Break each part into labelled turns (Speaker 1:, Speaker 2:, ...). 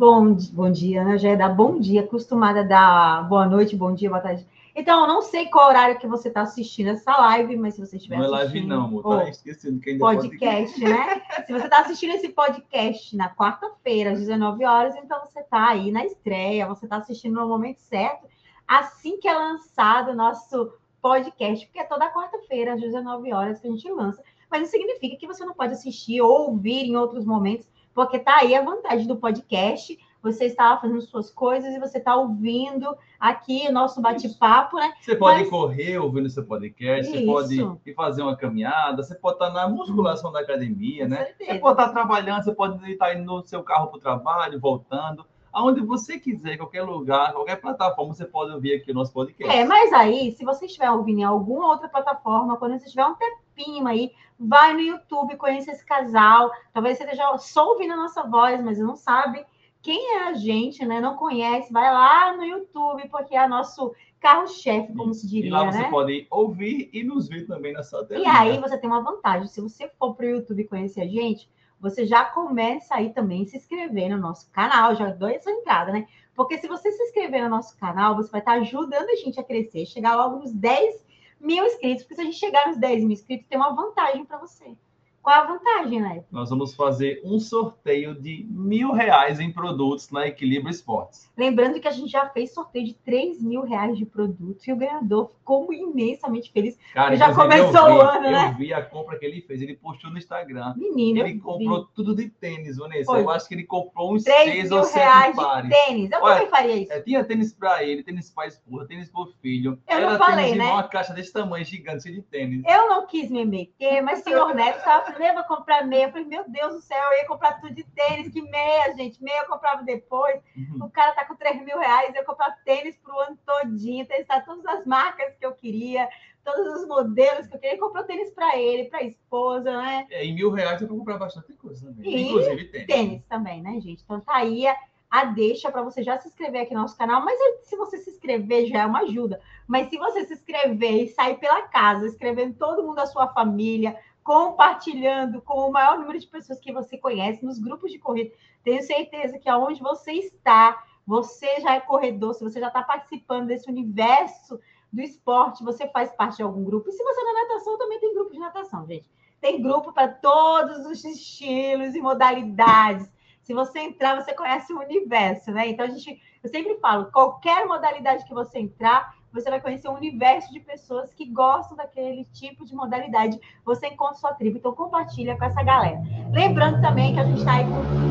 Speaker 1: bom, bom dia, né? Já é dar bom dia, acostumada a dar boa noite, bom dia, boa tarde. Então, eu não sei qual horário que você está assistindo essa live, mas se você estiver
Speaker 2: Não é
Speaker 1: assistindo...
Speaker 2: live não, amor. Tá esquecendo que ainda
Speaker 1: podcast, né? Se você está assistindo esse podcast na quarta-feira, às 19 horas, então você está aí na estreia, você está assistindo no momento certo, assim que é lançado o nosso podcast, porque é toda quarta-feira, às 19 horas, que a gente lança. Mas não significa que você não pode assistir ou ouvir em outros momentos, porque tá aí a vantagem do podcast. Você está fazendo suas coisas e você está ouvindo aqui o nosso bate-papo, né?
Speaker 2: Você pode
Speaker 1: Mas-
Speaker 2: correr ouvindo seu podcast, você
Speaker 1: Isso.
Speaker 2: pode ir fazer uma caminhada, você pode estar na musculação da academia,
Speaker 1: Com
Speaker 2: né?
Speaker 1: certeza.
Speaker 2: Você pode estar trabalhando, você pode estar indo no seu carro para o trabalho, voltando. Aonde você quiser, qualquer lugar, qualquer plataforma, você pode ouvir aqui o nosso podcast.
Speaker 1: É, mas aí, se você estiver ouvindo em alguma outra plataforma, quando você tiver um tempinho aí, vai no YouTube, conheça esse casal. Talvez você esteja só ouvindo a nossa voz, mas não sabe quem é a gente, né? Não conhece, vai lá no YouTube, porque é nosso carro-chefe, como se
Speaker 2: e
Speaker 1: diria,
Speaker 2: lá você
Speaker 1: né?
Speaker 2: pode ouvir e nos ver também na sua tela.
Speaker 1: E aí você tem uma vantagem. Se você for para o YouTube conhecer a gente, você já começa aí também se inscrever no nosso canal. Já dou essa entrada, né? Porque se você se inscrever no nosso canal, você vai estar ajudando a gente a crescer, chegar logo nos 10 mil inscritos. Porque se a gente chegar nos 10 mil inscritos, tem uma vantagem para você. Qual a vantagem, né?
Speaker 2: Nós vamos fazer um sorteio de mil reais em produtos na Equilíbrio Esportes.
Speaker 1: Lembrando que a gente já fez sorteio de 3 mil reais de produtos e o ganhador ficou imensamente feliz.
Speaker 2: Cara,
Speaker 1: Já começou
Speaker 2: eu vi,
Speaker 1: o ano,
Speaker 2: eu
Speaker 1: né?
Speaker 2: vi a compra que ele fez. Ele postou no Instagram.
Speaker 1: Menino, eu
Speaker 2: Ele
Speaker 1: vi.
Speaker 2: comprou tudo de tênis, Vanessa.
Speaker 1: Foi.
Speaker 2: Eu acho que ele comprou uns
Speaker 1: 3
Speaker 2: seis
Speaker 1: mil
Speaker 2: ou sete
Speaker 1: reais
Speaker 2: pares.
Speaker 1: de tênis. Eu
Speaker 2: Olha,
Speaker 1: também faria isso.
Speaker 2: É, tinha tênis pra ele, tênis pra esposa, tênis pro filho.
Speaker 1: Eu não
Speaker 2: Era
Speaker 1: falei,
Speaker 2: tênis
Speaker 1: né?
Speaker 2: igual uma caixa desse tamanho, gigante, de tênis.
Speaker 1: Eu não quis me meter, mas o senhor Neto estava eu vou comprar meia. Eu falei, meu Deus do céu, eu ia comprar tudo de tênis, que meia, gente. Meia eu comprava depois.
Speaker 2: Uhum.
Speaker 1: O cara tá com 3 mil reais, eu comprar tênis pro ano todinho, testar todas as marcas que eu queria, todos os modelos que eu queria. Comprou tênis para ele, para a esposa, né?
Speaker 2: É, em mil reais eu vou comprar bastante coisa também.
Speaker 1: E
Speaker 2: Inclusive tênis.
Speaker 1: Tênis também, né, gente? Então tá aí a, a deixa para você já se inscrever aqui no nosso canal. Mas se você se inscrever já é uma ajuda. Mas se você se inscrever e sair pela casa, escrevendo todo mundo da sua família, compartilhando com o maior número de pessoas que você conhece nos grupos de corrida, tenho certeza que aonde você está, você já é corredor, se você já está participando desse universo do esporte, você faz parte de algum grupo. E se você é na natação, também tem grupo de natação, gente. Tem grupo para todos os estilos e modalidades. Se você entrar, você conhece o universo, né? Então a gente, eu sempre falo, qualquer modalidade que você entrar, você vai conhecer um universo de pessoas que gostam daquele tipo de modalidade. Você encontra sua tribo, então compartilha com essa galera. Lembrando também que a gente está aí com.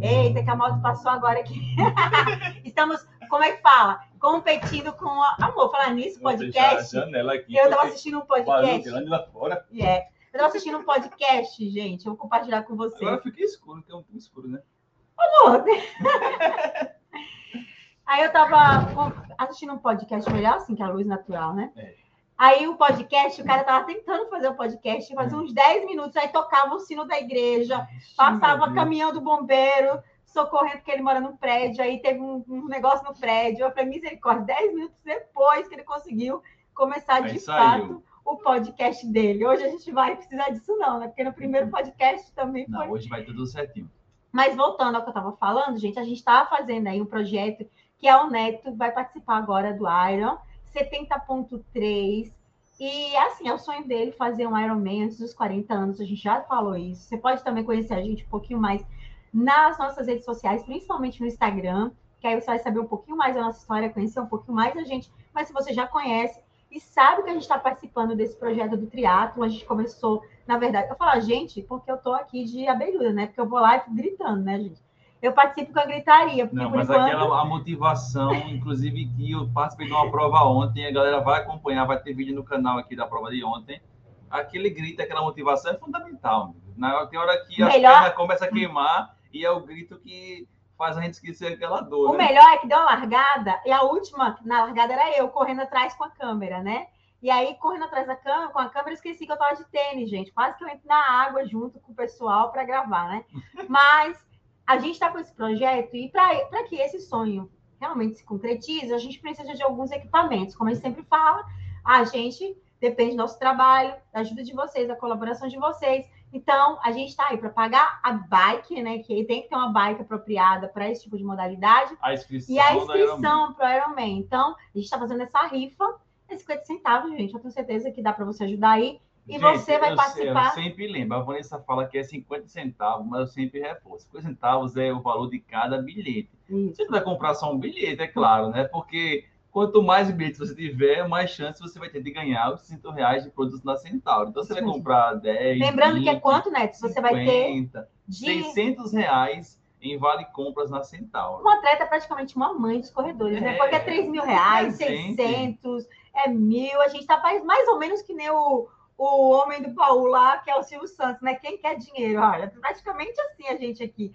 Speaker 1: Eita, que a moto passou agora aqui. Estamos, como é que fala? Competindo com. A... Amor, falar nisso, podcast.
Speaker 2: aqui.
Speaker 1: Eu estava assistindo um podcast.
Speaker 2: fora.
Speaker 1: É. Eu estava assistindo um podcast, gente. Eu vou compartilhar com vocês.
Speaker 2: Agora fica escuro, que é um pouco escuro, né?
Speaker 1: Amor. Aí eu tava assistindo um podcast melhor, assim, que é a luz natural, né?
Speaker 2: É.
Speaker 1: Aí o podcast, o cara tava tentando fazer o podcast, fazia uns 10 minutos, aí tocava o sino da igreja, passava caminhão do bombeiro, socorrendo porque ele mora num prédio, aí teve um, um negócio no prédio. Eu falei, misericórdia, 10 minutos depois que ele conseguiu começar de
Speaker 2: Aí saiu.
Speaker 1: fato o podcast dele. Hoje a gente vai precisar disso, não, né? Porque no primeiro podcast também foi
Speaker 2: Não, hoje vai tudo certinho.
Speaker 1: mas voltando ao que eu estava falando, gente, a gente estava fazendo aí um projeto que a Neto vai participar agora do Iron 70.3. E assim, é o sonho dele fazer um Ironman antes dos 40 anos. A gente já falou isso. Você pode também conhecer a gente um pouquinho mais nas nossas redes sociais, principalmente no Instagram, que aí você vai saber um pouquinho mais da nossa história, conhecer um pouquinho mais da gente. Mas se você já conhece e sabe que a gente está participando desse projeto do triatlo, a gente começou, na verdade, eu falo a gente, porque eu tô aqui de abelhuda, né? Porque eu vou lá gritando, né, gente? Eu participo com a gritaria, porque
Speaker 2: Não,
Speaker 1: por
Speaker 2: mas
Speaker 1: enquanto...
Speaker 2: aquela a motivação, inclusive que eu participei de uma prova ontem, a galera vai acompanhar, vai ter vídeo no canal aqui da prova de ontem. Aquele grito, aquela motivação é fundamental. Na, tem hora que a
Speaker 1: Melhor-
Speaker 2: perna começa a queimar e é o grito que faz a gente esquecer aquela dor.
Speaker 1: O
Speaker 2: né?
Speaker 1: melhor é que deu uma largada, e a última na largada era eu, correndo atrás com a câmera, né? E aí, correndo atrás da câmera, com a câmera, esqueci que eu tava de tênis, gente. Quase que eu entro na água junto com o pessoal para gravar, né? Mas a gente está com esse projeto e para que esse sonho realmente se concretize, a gente precisa de alguns equipamentos. Como a gente sempre fala, a gente depende do nosso trabalho, da ajuda de vocês, da colaboração de vocês. Então, a gente está aí para pagar a bike, né? Que tem que ter uma bike apropriada para esse tipo de modalidade.
Speaker 2: A inscrição.
Speaker 1: E a inscrição para o Ironman. Então, a gente está fazendo essa rifa. É 50 centavos, gente. Eu tenho certeza que dá para você ajudar aí. E gente, você vai
Speaker 2: eu,
Speaker 1: participar.
Speaker 2: Eu sempre lembro, a Vanessa fala que é 50 centavos, mas eu sempre reforço. 50 centavos é o valor de cada bilhete. Isso. Você não vai comprar só um bilhete, é claro, né? Porque quanto mais bilhetes você tiver, mais chance você vai ter de ganhar os 5 reais de produtos na Centauro. Então, você vai comprar 10.
Speaker 1: Lembrando 20, que é quanto, Neto? Você 50, vai ter.
Speaker 2: De... 600 reais em vale compras na Centauro.
Speaker 1: Um atleta é praticamente uma mãe dos corredores, né? é, né? Porque é 3 mil reais, 600, é mil. A gente está mais ou menos que nem o, o homem do Paulo lá, que é o Silvio Santos, né? Quem quer dinheiro? Olha, praticamente assim a gente aqui.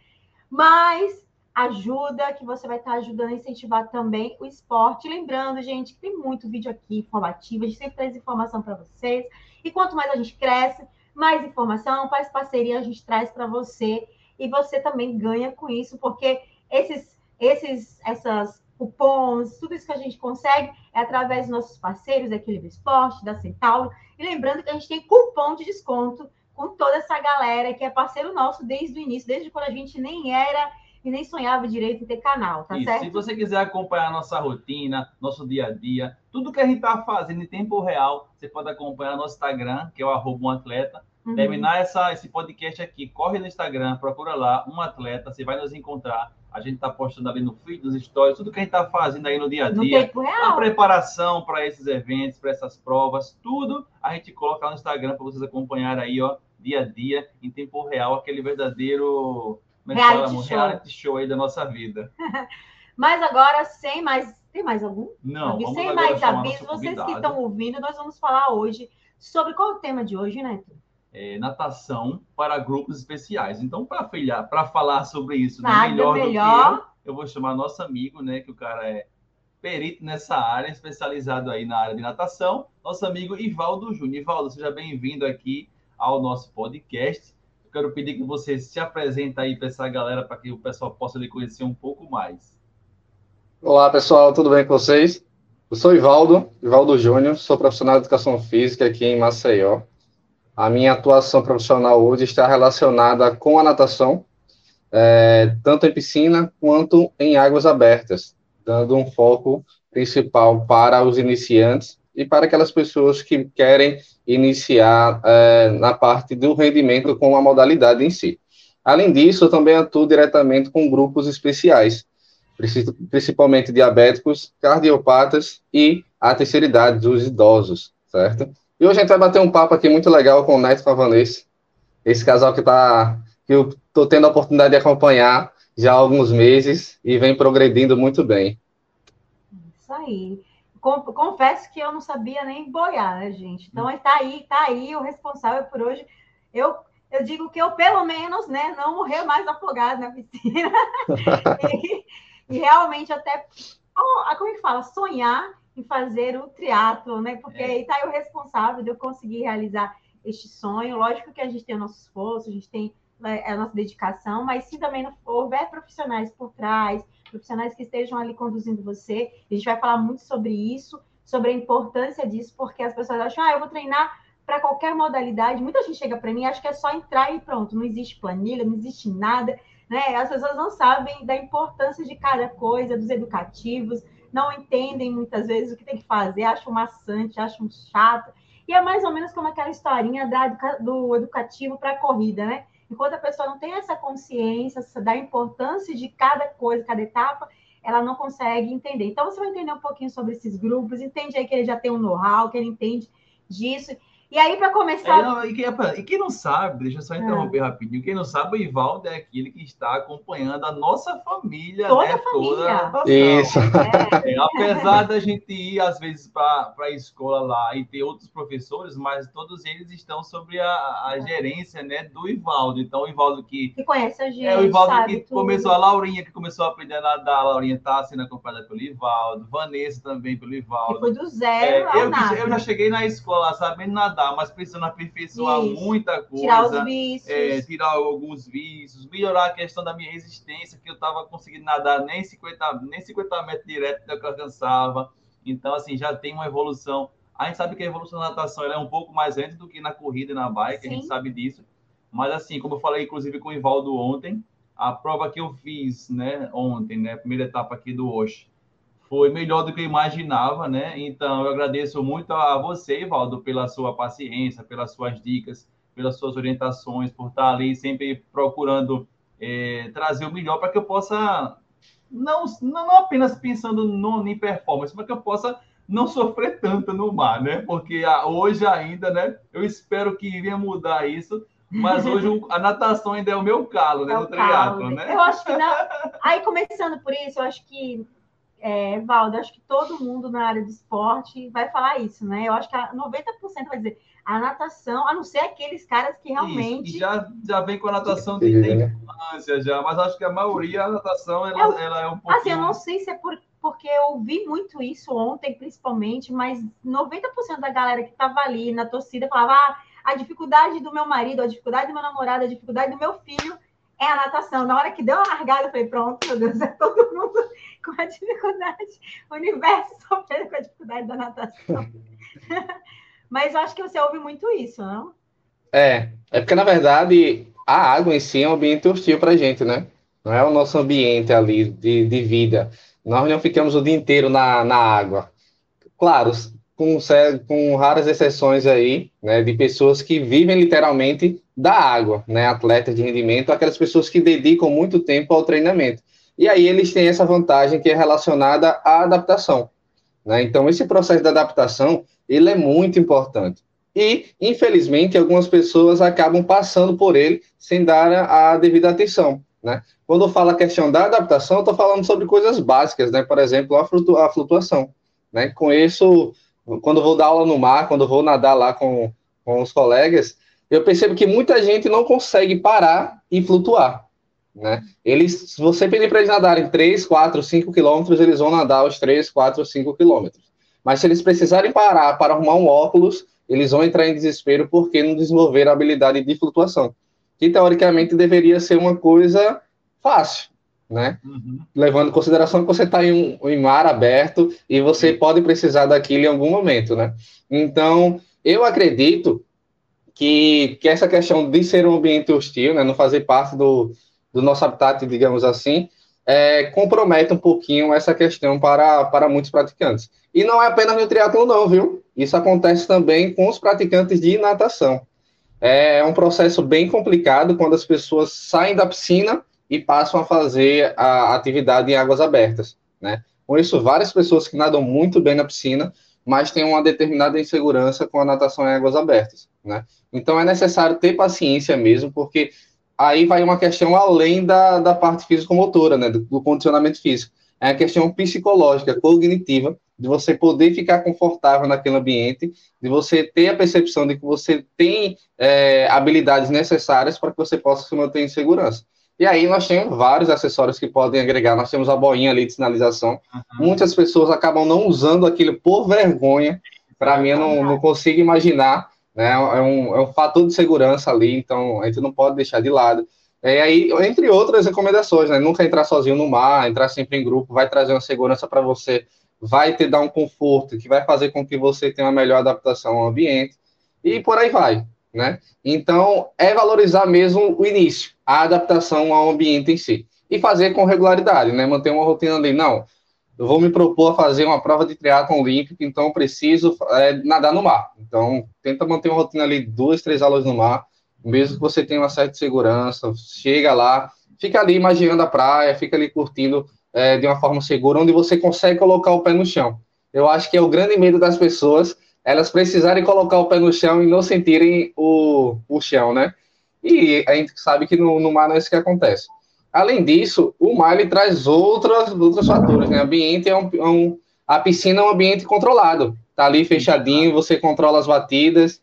Speaker 1: Mas ajuda, que você vai estar ajudando a incentivar também o esporte. Lembrando, gente, que tem muito vídeo aqui informativo, a gente sempre traz informação para vocês. E quanto mais a gente cresce, mais informação, mais parceria a gente traz para você. E você também ganha com isso, porque esses, esses, essas cupons, tudo isso que a gente consegue é através dos nossos parceiros da Equilíbrio Esporte, da Centauro. E lembrando que a gente tem cupom de desconto com toda essa galera que é parceiro nosso desde o início, desde quando a gente nem era e nem sonhava direito em ter canal, tá Isso. certo?
Speaker 2: Se você quiser acompanhar a nossa rotina, nosso dia a dia, tudo que a gente está fazendo em tempo real, você pode acompanhar no nosso Instagram, que é o arroba um atleta. Uhum. Terminar essa, esse podcast aqui, corre no Instagram, procura lá, um atleta, você vai nos encontrar. A gente está postando ali no feed, nos stories, tudo que a gente está fazendo aí no dia a dia. A preparação para esses eventos, para essas provas, tudo a gente coloca lá no Instagram para vocês acompanharem aí, ó, dia a dia, em tempo real, aquele verdadeiro
Speaker 1: é reality, show.
Speaker 2: reality show aí da nossa vida.
Speaker 1: Mas agora, sem mais. Tem mais algum?
Speaker 2: Não.
Speaker 1: Vamos sem mais aviso, vocês que estão ouvindo, nós vamos falar hoje sobre qual é o tema de hoje, Neto?
Speaker 2: É, natação para grupos especiais. Então, para falar sobre isso
Speaker 1: Nada melhor, melhor.
Speaker 2: do que eu, eu vou chamar nosso amigo, né? Que o cara é perito nessa área, especializado aí na área de natação, nosso amigo Ivaldo Júnior. Ivaldo, seja bem-vindo aqui ao nosso podcast quero pedir que você se apresente aí para essa galera, para que o pessoal possa lhe conhecer um pouco mais.
Speaker 3: Olá, pessoal, tudo bem com vocês? Eu sou Ivaldo, Ivaldo Júnior, sou profissional de educação física aqui em Maceió. A minha atuação profissional hoje está relacionada com a natação, é, tanto em piscina quanto em águas abertas, dando um foco principal para os iniciantes e para aquelas pessoas que querem iniciar é, na parte do rendimento com a modalidade em si. Além disso, eu também atuo diretamente com grupos especiais, principalmente diabéticos, cardiopatas e a terceira idade, os idosos, certo? E hoje a gente vai bater um papo aqui muito legal com o Neto e Vanessa, esse casal que, tá, que eu estou tendo a oportunidade de acompanhar já há alguns meses e vem progredindo muito bem.
Speaker 1: Isso aí confesso que eu não sabia nem boiar, né, gente? Então está aí, tá aí o responsável por hoje. Eu, eu digo que eu, pelo menos, né, não morrer mais afogado na piscina. e, e, realmente até, como é que fala? Sonhar em fazer o triatlo, né? Porque é. aí aí o responsável de eu conseguir realizar este sonho. Lógico que a gente tem o nosso esforço, a gente tem né, a nossa dedicação, mas se também não houver profissionais por trás, profissionais que estejam ali conduzindo você. A gente vai falar muito sobre isso, sobre a importância disso, porque as pessoas acham, ah, eu vou treinar para qualquer modalidade. Muita gente chega para mim e acha que é só entrar e pronto, não existe planilha, não existe nada. Né? As pessoas não sabem da importância de cada coisa, dos educativos, não entendem muitas vezes o que tem que fazer, acham maçante, acham chato. E é mais ou menos como aquela historinha da, do educativo para a corrida, né? Enquanto a pessoa não tem essa consciência da importância de cada coisa, cada etapa, ela não consegue entender. Então, você vai entender um pouquinho sobre esses grupos, entende aí que ele já tem um know-how, que ele entende disso. E aí, para começar.
Speaker 2: É, não, e, quem, e, quem, não sabe, deixa eu só interromper é. rapidinho. Quem não sabe, o Ivaldo é aquele que está acompanhando a nossa família,
Speaker 1: toda
Speaker 2: né?
Speaker 1: A família.
Speaker 2: Toda a Isso. É. apesar da gente ir, às vezes, para a escola lá e ter outros professores, mas todos eles estão sobre a, a é. gerência né, do Ivaldo. Então, o Ivaldo que.
Speaker 1: Que conhece a gente.
Speaker 2: É o Ivaldo que tudo. começou, a Laurinha que começou a aprender a nadar. A Laurinha está sendo acompanhada pelo Ivaldo. Vanessa também pelo Ivaldo. E
Speaker 1: foi do zero.
Speaker 2: É, eu, eu já cheguei na escola sabendo nadar, mas precisando aperfeiçoar Isso. muita coisa.
Speaker 1: Tirar os vícios.
Speaker 2: É, tirar alguns vícios, melhorar a questão da minha resistência, que eu estava conseguindo nadar nem 50, nem 50 metros direto que eu alcançava. Então, assim, já tem uma evolução. A gente sabe que a evolução da natação é um pouco mais antes do que na corrida e na bike, Sim. a gente sabe disso. Mas assim, como eu falei, inclusive, com o Ivaldo ontem, a prova que eu fiz, né, ontem, né, primeira etapa aqui do Osh, foi melhor do que eu imaginava, né? Então, eu agradeço muito a você, Ivaldo, pela sua paciência, pelas suas dicas, pelas suas orientações, por estar ali sempre procurando é, trazer o melhor para que eu possa, não, não apenas pensando no, em performance, mas que eu possa não sofrer tanto no mar, né? Porque a, hoje ainda, né? Eu espero que venha mudar isso, mas hoje a natação ainda é o meu calo, né? É no triatlo, né?
Speaker 1: Eu acho que. Aí, começando por isso, eu acho que, é, Valdo, acho que todo mundo na área de esporte vai falar isso, né? Eu acho que 90% vai dizer a natação, a não ser aqueles caras que realmente.
Speaker 2: Isso, já, já vem com a natação de né? infância, já, mas acho que a maioria, a natação, ela é, ela é um pouco.
Speaker 1: Assim, eu não sei se é por, porque eu vi muito isso ontem, principalmente, mas 90% da galera que estava ali na torcida falava: ah, a dificuldade do meu marido, a dificuldade do meu namorado, a dificuldade do meu filho é a natação. Na hora que deu a largada, eu falei: pronto, meu Deus, é todo mundo com a dificuldade, o universo sofrendo com a dificuldade da natação. Mas eu acho que você ouve muito isso, não?
Speaker 3: É, é porque na verdade a água em si é um ambiente hostil para a gente, né? Não é o nosso ambiente ali de, de vida. Nós não ficamos o dia inteiro na, na água. Claro, com, com raras exceções aí, né, de pessoas que vivem literalmente da água, né, atletas de rendimento, aquelas pessoas que dedicam muito tempo ao treinamento. E aí eles têm essa vantagem que é relacionada à adaptação. Né? Então, esse processo de adaptação, ele é muito importante. E, infelizmente, algumas pessoas acabam passando por ele sem dar a, devida atenção, né? Quando eu falo a questão da adaptação, eu estou falando sobre coisas básicas, né? Por exemplo, a, flutu a flutuação, né? Isso, quando vou dar aula no mar, quando vou nadar lá com, com os colegas, eu percebo que muita gente não consegue parar e flutuar, né? Eles, se você pedir para eles nadarem 3, 4, 5 quilômetros, eles vão nadar os 3, 4, 5 quilômetros. Mas se eles precisarem parar para arrumar um óculos, eles vão entrar em desespero porque não desenvolveram a habilidade de flutuação, que teoricamente deveria ser uma coisa fácil, né? Uhum. Levando em consideração que você está em, um, em mar aberto e você pode precisar daquilo em algum momento, né? Então, eu acredito que, que essa questão de ser um ambiente hostil, né, não fazer parte do, do nosso habitat, digamos assim, é, compromete um pouquinho essa questão para, para muitos praticantes. E não é apenas no triatlo não, viu? Isso acontece também com os praticantes de natação. É um processo bem complicado quando as pessoas saem da piscina e passam a fazer a atividade em águas abertas, né? Conheço várias pessoas que nadam muito bem na piscina, mas têm uma determinada insegurança com a natação em águas abertas, né? Então é necessário ter paciência mesmo, porque aí vai uma questão além da, da parte físico-motora, né, do, do, condicionamento físico. É a questão psicológica, cognitiva, de você poder ficar confortável naquele ambiente, de você ter a percepção de que você tem é, habilidades necessárias para que você possa se manter em segurança. E aí nós temos vários acessórios que podem agregar. Nós temos a boinha ali de sinalização. Uhum. Muitas pessoas acabam não usando aquilo por vergonha. Para mim, eu não, não consigo imaginar né? É um, é um fator de segurança ali, então a gente não pode deixar de lado. É, aí, entre outras recomendações, né? Nunca entrar sozinho no mar, entrar sempre em grupo, vai trazer uma segurança para você, vai te dar um conforto que vai fazer com que você tenha uma melhor adaptação ao ambiente e por aí vai, né? Então, é valorizar mesmo o início, a adaptação ao ambiente em si e fazer com regularidade, né? Manter uma rotina ali, não eu vou me propor a fazer uma prova de triatlon olímpico, então preciso é, nadar no mar. Então, tenta manter uma rotina ali, duas, três aulas no mar, mesmo que você tenha uma certa segurança, chega lá, fica ali imaginando a praia, fica ali curtindo é, de uma forma segura, onde você consegue colocar o pé no chão. Eu acho que é o grande medo das pessoas, elas precisarem colocar o pé no chão e não sentirem o, o chão, né? E a gente sabe que no, no mar não é isso que acontece. Além disso, o mar ele traz outros, outros fatores, né? O ambiente é um, é um, a piscina é um ambiente controlado. Tá ali fechadinho, você controla as batidas.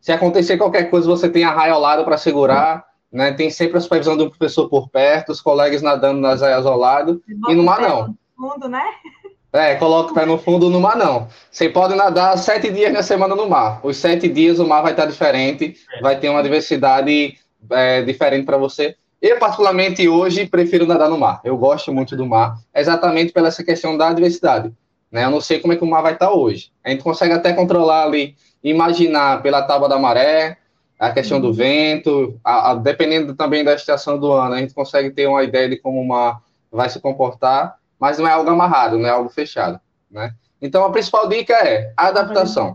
Speaker 3: Se acontecer qualquer coisa, você tem a raia ao lado para segurar, né? Tem sempre a supervisão do professor por perto, os colegas nadando nas raias ao lado. E no mar não.
Speaker 1: Fundo, né?
Speaker 3: É, coloca o pé no fundo no mar, não. Você pode nadar sete dias na semana no mar. Os sete dias o mar vai estar diferente, vai ter uma diversidade é, diferente para você. Eu, particularmente, hoje prefiro nadar no mar. Eu gosto muito do mar, exatamente pela essa questão da diversidade. Né? Eu não sei como é que o mar vai estar hoje. A gente consegue até controlar ali, imaginar pela tábua da maré, a questão do vento, a, a, dependendo também da estação do ano, a gente consegue ter uma ideia de como uma vai se comportar, mas não é algo amarrado, não é algo fechado, né? Então, a principal dica é adaptação.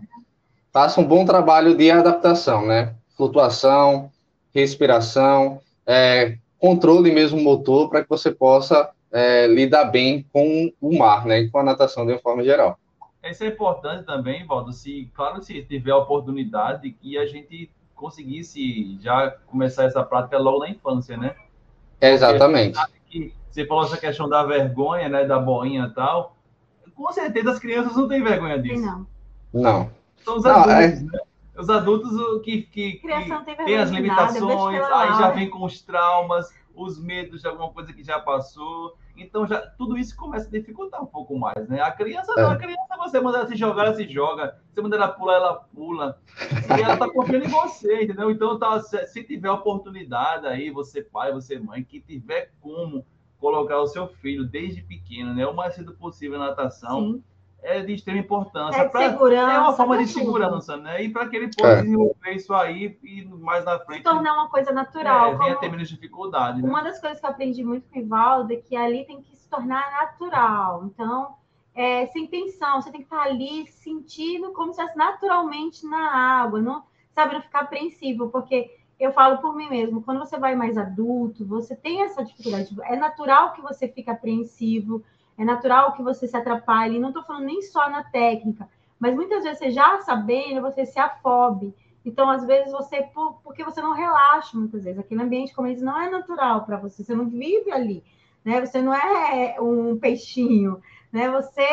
Speaker 3: Faça um bom trabalho de adaptação, né? Flutuação, respiração, é, controle mesmo motor para que você possa é, lidar bem com o mar, né? Com a natação de uma forma geral.
Speaker 2: Isso é importante também, Valdo, se, claro, se tiver a oportunidade que a gente conseguisse já começar essa prática logo na infância, né?
Speaker 3: Exatamente.
Speaker 2: Que você falou essa questão da vergonha, né, da boinha e tal. Com certeza as crianças não têm vergonha disso.
Speaker 1: Não.
Speaker 3: Não.
Speaker 2: São os adultos, não, é... né? Os adultos que, que, que
Speaker 1: têm
Speaker 2: as limitações, aí já vem com os traumas, os medos de alguma coisa que já passou. Então, já, tudo isso começa a dificultar um pouco mais, né? A criança, é. não, a criança, você manda ela se jogar, ela se joga. Você manda ela pular, ela pula. E ela tá confiando em você, entendeu? Então, tá, se tiver oportunidade aí, você pai, você mãe, que tiver como colocar o seu filho desde pequeno, né? O mais cedo possível na natação. Sim é de extrema importância.
Speaker 1: É, pra, segurança,
Speaker 2: é uma forma de segurança, né? E para que ele possa é. desenvolver isso aí e mais na frente. Se
Speaker 1: tornar uma coisa natural.
Speaker 2: É, venha ter menos dificuldade. Né?
Speaker 1: Uma das coisas que eu aprendi muito com o Ivaldo é que ali tem que se tornar natural. Então, é, sem tensão, você tem que estar ali sentindo como se fosse naturalmente na água, não, sabe? Não ficar apreensivo, porque eu falo por mim mesmo, quando você vai mais adulto, você tem essa dificuldade. É natural que você fique apreensivo é natural que você se atrapalhe. Não estou falando nem só na técnica, mas muitas vezes você já sabendo, você se afobe. Então, às vezes, você, porque você não relaxa, muitas vezes, aquele ambiente, como eles, não é natural para você, você não vive ali, né? Você não é um peixinho, né? Você,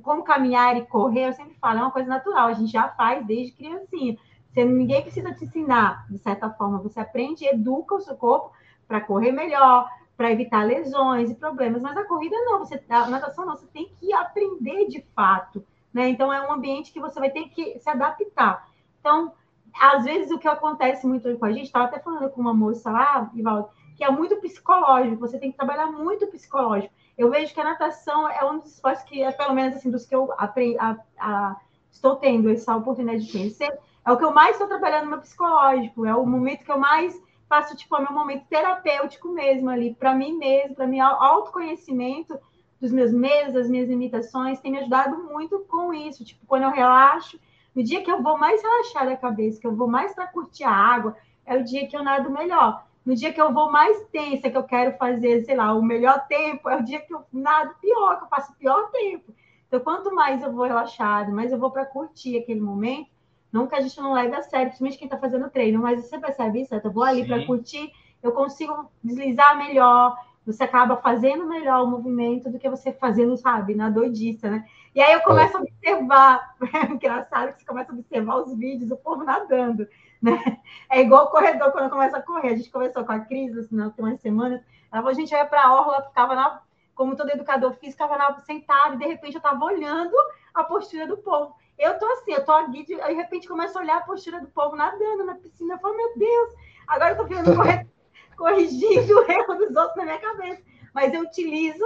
Speaker 1: como caminhar e correr, eu sempre falo, é uma coisa natural, a gente já faz desde criancinha. Você, ninguém precisa te ensinar, de certa forma, você aprende e educa o seu corpo para correr melhor, para evitar lesões e problemas, mas a corrida não, você, a natação não, você tem que aprender de fato, né? Então é um ambiente que você vai ter que se adaptar. Então, às vezes o que acontece muito com a gente, estava até falando com uma moça lá, Ivaldo, que é muito psicológico, você tem que trabalhar muito psicológico. Eu vejo que a natação é um dos esportes que, é pelo menos assim, dos que eu aprendi, a, a, estou tendo essa oportunidade de conhecer, é o que eu mais estou trabalhando no meu psicológico, é o momento que eu mais faço tipo o meu momento terapêutico mesmo ali, para mim mesmo, para mim autoconhecimento dos meus medos, das minhas limitações, tem me ajudado muito com isso. Tipo, quando eu relaxo, no dia que eu vou mais relaxar da cabeça, que eu vou mais para curtir a água, é o dia que eu nado melhor. No dia que eu vou mais tensa, que eu quero fazer, sei lá, o melhor tempo, é o dia que eu nado pior, que eu faço pior tempo. Então, quanto mais eu vou relaxado, mais eu vou para curtir aquele momento, não que a gente não leve a sério, principalmente quem está fazendo treino, mas você percebe isso? Eu vou ali para curtir, eu consigo deslizar melhor, você acaba fazendo melhor o movimento do que você fazendo, sabe, na doidiça, né? E aí eu começo a observar, é engraçado que você começa a observar os vídeos, o povo nadando, né? É igual o corredor quando começa a correr. A gente começou com a Cris, assim, na umas semanas, ela falou, a gente ia para a orla, ficava na, como todo educador físico, ficava na, sentado, e de repente eu estava olhando a postura do povo. Eu tô assim, eu tô aqui, de, de repente começo a olhar a postura do povo nadando na piscina. Eu falo, meu Deus, agora eu tô vendo corrigindo o erro dos outros na minha cabeça. Mas eu utilizo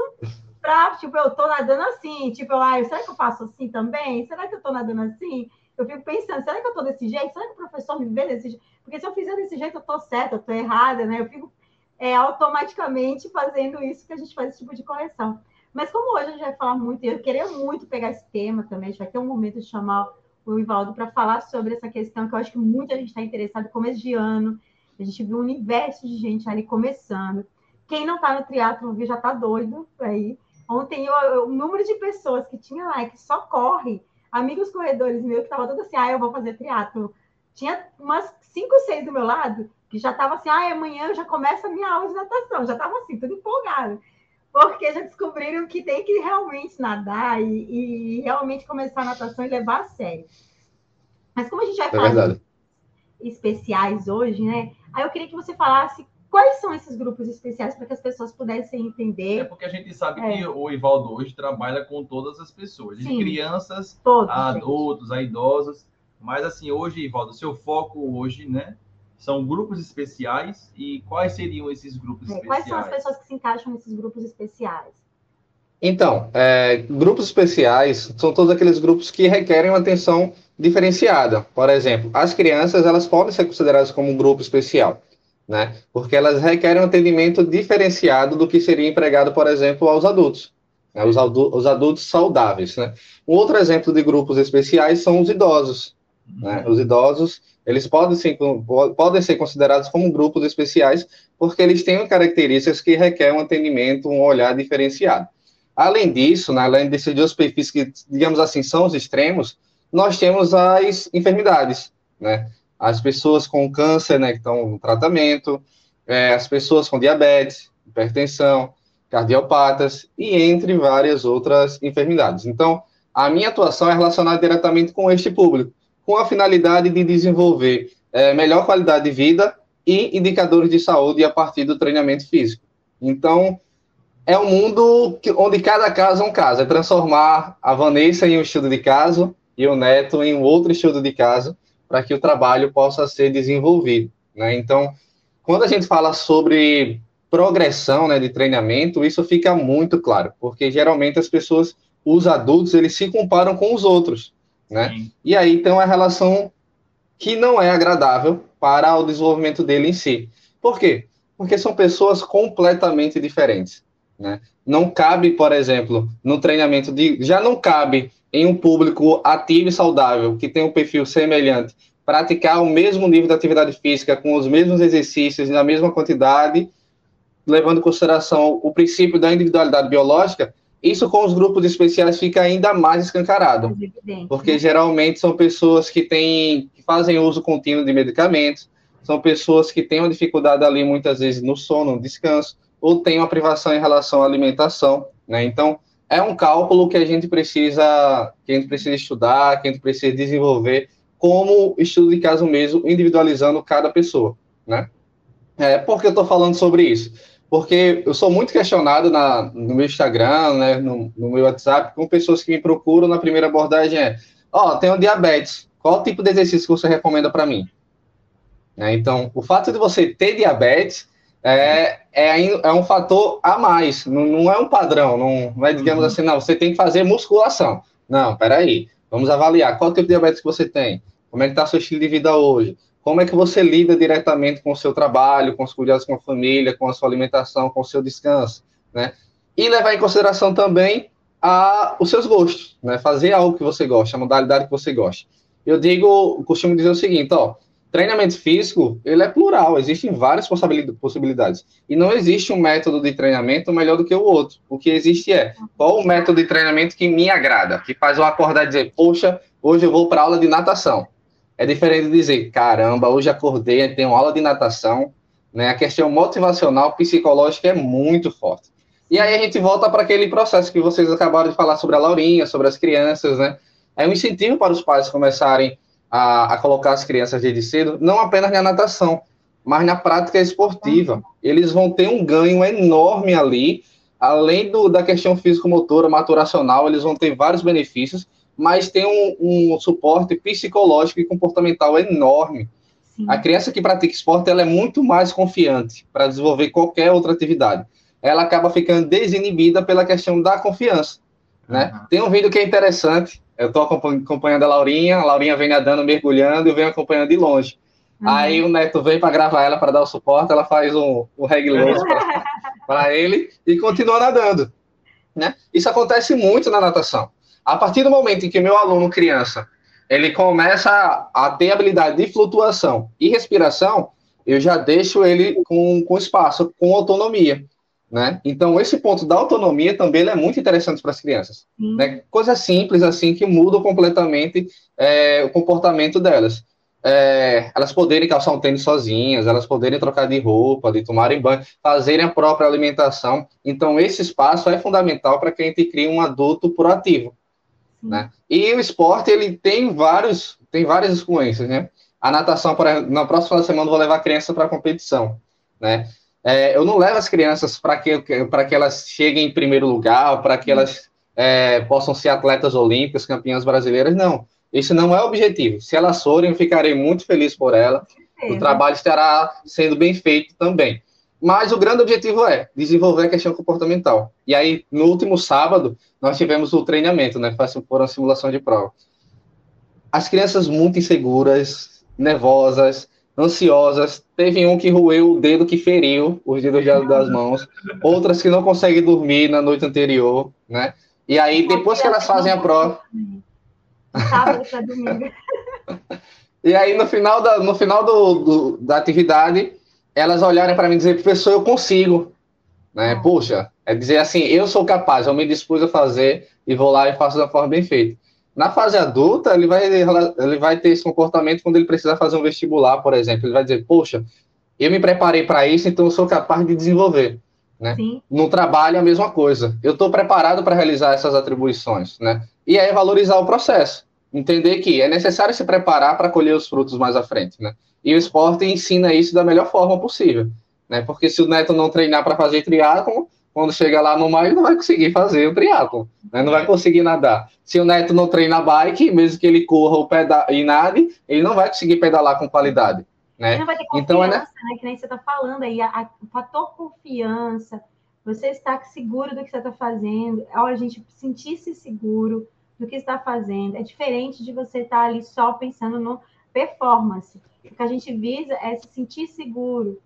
Speaker 1: para, tipo, eu tô nadando assim, tipo, eu, ah, será que eu faço assim também? Será que eu tô nadando assim? Eu fico pensando, será que eu tô desse jeito? Será que o professor me vê desse jeito? Porque se eu fizer desse jeito, eu tô certa, eu tô errada, né? Eu fico é, automaticamente fazendo isso que a gente faz esse tipo de correção. Mas como hoje a gente vai falar muito, eu queria muito pegar esse tema também, a gente vai ter um momento de chamar o Ivaldo para falar sobre essa questão, que eu acho que muita gente está interessada, começo de ano, a gente viu um universo de gente ali começando. Quem não está no triatlo já está doido aí. Ontem o, o, número de pessoas que tinha lá, que só corre, amigos corredores meus que estavam todos assim, ah, eu vou fazer triatlo. Tinha umas cinco, seis do meu lado que já estavam assim, ah, amanhã já começa a minha aula de natação, já estavam assim, tudo empolgado porque já descobriram que tem que realmente nadar e, e, realmente começar a natação e levar a sério. Mas como a gente vai é falar especiais hoje, né? Aí eu queria que você falasse quais são esses grupos especiais para que as pessoas pudessem entender.
Speaker 2: É porque a gente sabe é. que o Ivaldo hoje trabalha com todas as pessoas, de Sim, crianças, todos, a adultos, gente. a idosos. Mas assim, hoje, Ivaldo, seu foco hoje, né? São grupos especiais e quais seriam esses grupos é, especiais?
Speaker 1: Quais são as pessoas que se encaixam nesses grupos especiais?
Speaker 3: Então, é, grupos especiais são todos aqueles grupos que requerem uma atenção diferenciada. Por exemplo, as crianças elas podem ser consideradas como um grupo especial, né? Porque elas requerem um atendimento diferenciado do que seria empregado, por exemplo, aos adultos, né? os, adultos os, adultos saudáveis, né? Um outro exemplo de grupos especiais são os idosos, né? Os idosos eles podem ser, podem ser considerados como grupos especiais porque eles têm características que requerem um atendimento, um olhar diferenciado. Além disso, né, além desses dois perfis que, digamos assim, são os extremos, nós temos as enfermidades, né? As pessoas com câncer, né, que estão no tratamento, é, as pessoas com diabetes, hipertensão, cardiopatas e entre várias outras enfermidades. Então, a minha atuação é relacionada diretamente com este público, com a finalidade de desenvolver é, melhor qualidade de vida e indicadores de saúde a partir do treinamento físico. Então, é um mundo que, onde cada caso é um caso, é transformar a Vanessa em um estudo de caso e o Neto em um outro estudo de caso, para que o trabalho possa ser desenvolvido. Né? Então, quando a gente fala sobre progressão né, de treinamento, isso fica muito claro, porque geralmente as pessoas, os adultos, eles se comparam com os outros. Né? E aí tem uma relação que não é agradável para o desenvolvimento dele em si. Por quê? Porque são pessoas completamente diferentes. Né? Não cabe, por exemplo, no treinamento de. Já não cabe em um público ativo e saudável, que tem um perfil semelhante, praticar o mesmo nível de atividade física, com os mesmos exercícios e na mesma quantidade, levando em consideração o princípio da individualidade biológica, isso com os grupos especiais fica ainda mais escancarado, evidente, porque né? geralmente são pessoas que têm, que fazem uso contínuo de medicamentos, são pessoas que têm uma dificuldade ali muitas vezes no sono, no descanso, ou têm uma privação em relação à alimentação, né? Então, é um cálculo que a gente precisa, que a gente precisa estudar, que a gente precisa desenvolver como estudo de caso mesmo, individualizando cada pessoa, né? É, por que eu estou falando sobre isso? Porque eu sou muito questionado na, no meu Instagram, né, no, no meu WhatsApp, com pessoas que me procuram na primeira abordagem é, ó, oh, tenho diabetes, qual tipo de exercício que você recomenda para mim? Né, então, o fato de você ter diabetes é, é, é um fator a mais, não, não é um padrão, não, não é, digamos uhum. assim, não, você tem que fazer musculação. Não, peraí, vamos avaliar qual tipo de diabetes que você tem, como é que está seu estilo de vida hoje, como é que você lida diretamente com o seu trabalho, com os cuidados com a família, com a sua alimentação, com o seu descanso, né? E levar em consideração também a, os seus gostos, né? Fazer algo que você gosta, a modalidade que você gosta. Eu digo, costumo dizer o seguinte, ó, treinamento físico, ele é plural, existem várias possibilidades. E não existe um método de treinamento melhor do que o outro. O que existe é qual o método de treinamento que me agrada, que faz eu acordar e dizer, poxa, hoje eu vou para aula de natação. É diferente de dizer, caramba, hoje acordei, tenho aula de natação, né? A questão motivacional, psicológica é muito forte. E aí a gente volta para aquele processo que vocês acabaram de falar sobre a Laurinha, sobre as crianças, né? É um incentivo para os pais começarem a, a colocar as crianças desde cedo, não apenas na natação, mas na prática esportiva. Eles vão ter um ganho enorme ali, além do, da questão físico-motora, maturacional, eles vão ter vários benefícios, mas tem um, um suporte psicológico e comportamental enorme. Sim. A criança que pratica esporte, ela é muito mais confiante para desenvolver qualquer outra atividade. Ela acaba ficando desinibida pela questão da confiança. Né? Uhum. Tem um vídeo que é interessante, eu estou acompanhando a Laurinha, a Laurinha vem nadando, mergulhando, e eu venho acompanhando de longe. Uhum. Aí o Neto vem para gravar ela para dar o suporte, ela faz um, um reg para ele e continua nadando. Né? Isso acontece muito na natação. A partir do momento em que meu aluno criança ele começa a ter habilidade de flutuação e respiração, eu já deixo ele com, com espaço, com autonomia. Né? Então, esse ponto da autonomia também é muito interessante para as crianças. Né? Coisas simples, assim, que mudam completamente é, o comportamento delas. É, elas poderem calçar um tênis sozinhas, elas poderem trocar de roupa, de tomarem banho, fazerem a própria alimentação. Então, esse espaço é fundamental para que a gente crie um adulto proativo. Né? E o esporte, ele tem vários, tem várias influências, né? A natação, na próxima semana, eu vou levar a criança para a competição, né? É, eu não levo as crianças para que, que elas cheguem em primeiro lugar, para que elas é, possam ser atletas olímpicas, campeãs brasileiras, não. Esse não é o objetivo. Se elas forem, eu ficarei muito feliz por ela. O trabalho estará sendo bem feito também. Mas o grande objetivo é desenvolver a questão comportamental. E aí, no último sábado, nós tivemos o treinamento, né? Foram a simulação de prova. As crianças muito inseguras, nervosas, ansiosas. Teve um que roeu o dedo que feriu os dedos das mãos. Outras que não conseguem dormir na noite anterior, né? E aí, depois que elas fazem a prova. Sábado para domingo. E aí, no final da, no final do, do da atividade, elas olharem para mim e dizer, professor, eu consigo. Né? Ah. Poxa, é dizer assim, eu sou capaz, eu me dispus a fazer e vou lá e faço da forma bem feita. Na fase adulta, ele vai, ele vai ter esse comportamento quando ele precisar fazer um vestibular, por exemplo. Ele vai dizer, poxa, eu me preparei para isso, então eu sou capaz de desenvolver. Né? No trabalho, a mesma coisa. Eu estou preparado para realizar essas atribuições. Né? E aí, valorizar o processo. Entender que é necessário se preparar para colher os frutos mais à frente. Né? E o esporte ensina isso da melhor forma possível, né? Porque se o Neto não treinar para fazer triatlo, quando chega lá no mar, ele não vai conseguir fazer o triatlo, né? Não vai conseguir nadar. Se o Neto não treina bike, mesmo que ele corra o peda e nade, ele não vai conseguir pedalar com qualidade, né?
Speaker 1: não vai ter confiança, então, é, né? Que nem você está falando aí, a, a, o fator confiança, você está seguro do que você está fazendo, a gente sentir-se seguro do que está fazendo, é diferente de você estar tá ali só pensando no performance. O que a gente visa é se sentir seguro,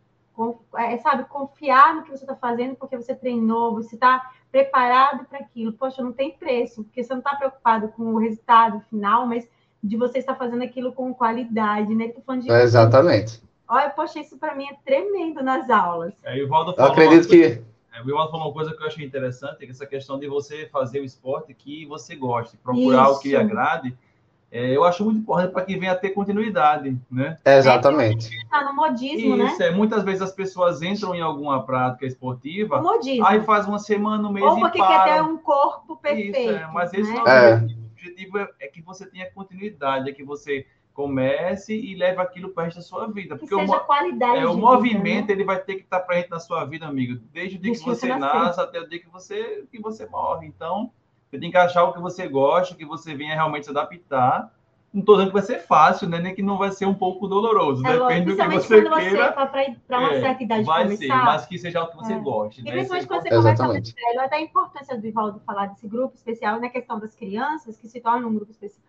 Speaker 1: é, sabe, confiar no que você está fazendo porque você treinou, você está preparado para aquilo. Poxa, não tem preço, porque você não está preocupado com o resultado final, mas de você estar fazendo aquilo com qualidade, né? Tô falando de...
Speaker 3: É exatamente.
Speaker 1: Olha, poxa, isso para mim é tremendo nas aulas.
Speaker 2: É, Eu
Speaker 3: acredito que
Speaker 2: o Ivaldo falou uma coisa que eu achei interessante, que essa questão de você fazer o esporte que você goste, procurar Isso. o que lhe agrade, é, eu acho muito importante para que venha a ter continuidade, né?
Speaker 3: É, exatamente.
Speaker 1: Está no modismo,
Speaker 2: Isso, né? É, muitas vezes as pessoas entram em alguma prática esportiva,
Speaker 1: modismo.
Speaker 2: aí faz uma semana, um mês
Speaker 1: Ou porque quer ter um corpo perfeito. Isso, é,
Speaker 2: mas esse né? não é, o objetivo. O objetivo é, é que você tenha continuidade, é que você comece e leve aquilo para a sua vida.
Speaker 1: Porque seja o, qualidade
Speaker 2: é, o movimento vida, né? ele vai ter que estar presente na sua vida, amigo, desde o dia que você nasce até o dia que você, que você morre. Então, você tem que achar o que você gosta, que você venha realmente se adaptar. Não estou dizendo que vai ser fácil, né? Nem que não vai ser um pouco doloroso. É, Depende do que você quando queira.
Speaker 1: Para uma é, certa idade
Speaker 2: vai começar. ser, mas que seja o que você é. goste.
Speaker 1: E né? principalmente quando você Exatamente. começa a velho, até a importância do Ivaldo falar desse grupo especial na questão das crianças, que se torna um grupo especial.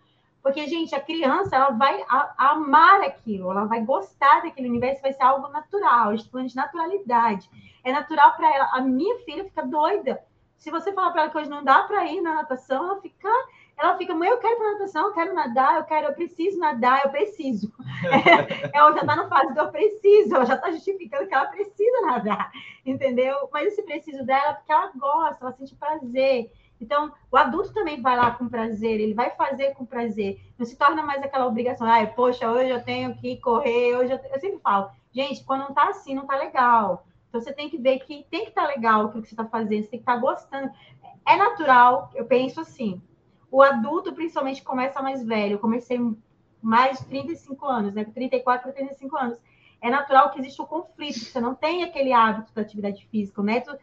Speaker 1: Porque, gente, a criança ela vai amar aquilo, ela vai gostar daquele universo, vai ser algo natural, estou de naturalidade. É natural para ela. A minha filha fica doida se você falar para ela que hoje não dá para ir na natação, ela fica, ela fica, mãe, eu quero ir para natação, eu quero nadar, eu quero, eu preciso nadar, eu preciso. É, ela já está no fase do eu preciso, ela já está justificando que ela precisa nadar, entendeu? Mas esse preciso dela é porque ela gosta, ela sente prazer. Então, o adulto também vai lá com prazer, ele vai fazer com prazer. Não se torna mais aquela obrigação, ai, poxa, hoje eu tenho que correr, hoje eu, eu sempre falo, gente, quando não tá assim, não tá legal. Então você tem que ver que tem que estar tá legal o que você está fazendo, você tem que estar tá gostando. É natural, eu penso assim. O adulto, principalmente, começa mais velho. Eu comecei mais de 35 anos, né? 34 para 35 anos. É natural que exista o conflito, que você não tem aquele hábito da atividade física. O Neto,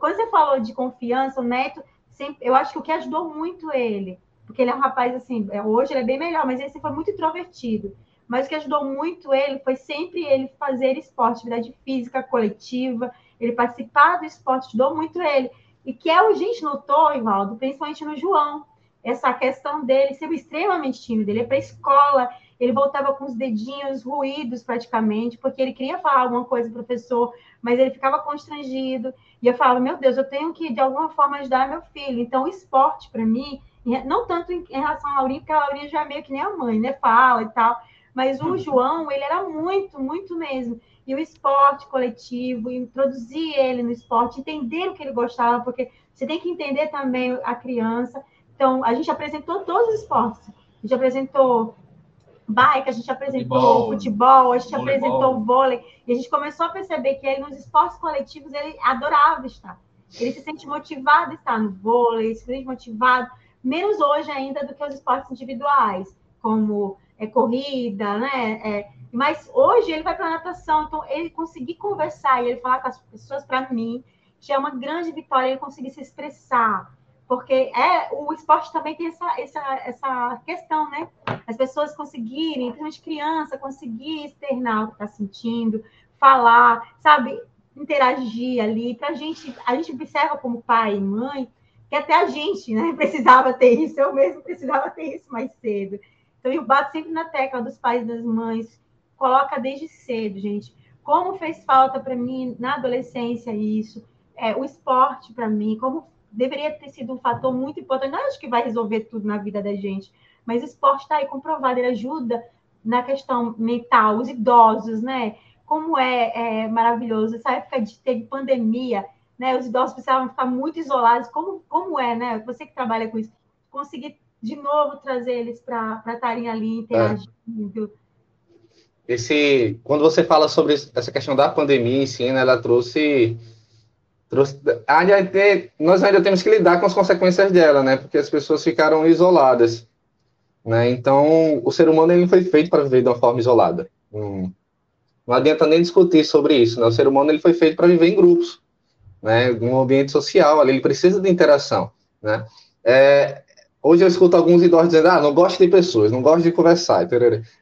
Speaker 1: quando você falou de confiança, o Neto, sempre, eu acho que o que ajudou muito ele, porque ele é um rapaz assim, é, hoje ele é bem melhor, mas ele sempre foi muito introvertido. Mas o que ajudou muito ele foi sempre ele fazer esporte, atividade física coletiva, ele participar do esporte, ajudou muito ele. E que é o gente notou, Ivaldo, principalmente no João, essa questão dele ser extremamente tímido. Ele ia para a escola, ele voltava com os dedinhos ruídos praticamente, porque ele queria falar alguma coisa para o professor, mas ele ficava constrangido. E eu falo, meu Deus, eu tenho que de alguma forma ajudar meu filho. Então, o esporte para mim, não tanto em relação a Laurinha, porque a Laurinha já é meio que nem a mãe, né? Fala e tal. Mas o uhum. João, ele era muito, muito mesmo. E o esporte coletivo, introduzir ele no esporte, entender o que ele gostava, porque você tem que entender também a criança. Então, a gente apresentou todos os esportes. A gente apresentou bike, a gente apresentou futebol, futebol a gente voleibol. apresentou vôlei. E a gente começou a perceber que ele, nos esportes coletivos, ele adorava estar. Ele se sente motivado a estar no vôlei, se sente motivado, menos hoje ainda do que os esportes individuais, como é, corrida, né? É, mas hoje ele vai para natação, então ele conseguir conversar e ele falar com as pessoas, para mim, já é uma grande vitória ele conseguir se expressar, porque é o esporte também tem essa, essa, essa questão, né? As pessoas conseguirem, principalmente criança, conseguir externar o que está sentindo, falar, sabe? interagir ali, para a gente, a gente observa como pai e mãe, que até a gente né, precisava ter isso, eu mesmo precisava ter isso mais cedo. Então, eu bato sempre na tecla dos pais e das mães, coloca desde cedo, gente. Como fez falta para mim na adolescência isso, é, o esporte para mim, como deveria ter sido um fator muito importante. Não acho que vai resolver tudo na vida da gente, mas o esporte está aí comprovado, ele ajuda na questão mental, os idosos, né? Como é, é maravilhoso. Essa época de teve pandemia, né? Os idosos precisavam ficar muito isolados. Como, como é, né? Você que trabalha com isso, conseguir de novo trazer eles para estarem ali interagindo.
Speaker 3: É. Esse, quando você fala sobre essa questão da pandemia em si, né, ela trouxe trouxe, nós ainda temos que lidar com as consequências dela, né? Porque as pessoas ficaram isoladas, né? Então, o ser humano ele foi feito para viver de uma forma isolada. Hum. Não adianta nem discutir sobre isso, né? O ser humano ele foi feito para viver em grupos, né? Um ambiente social, ali, ele precisa de interação, né? É, hoje eu escuto alguns idosos dizendo, ah, não gosto de pessoas, não gosto de conversar.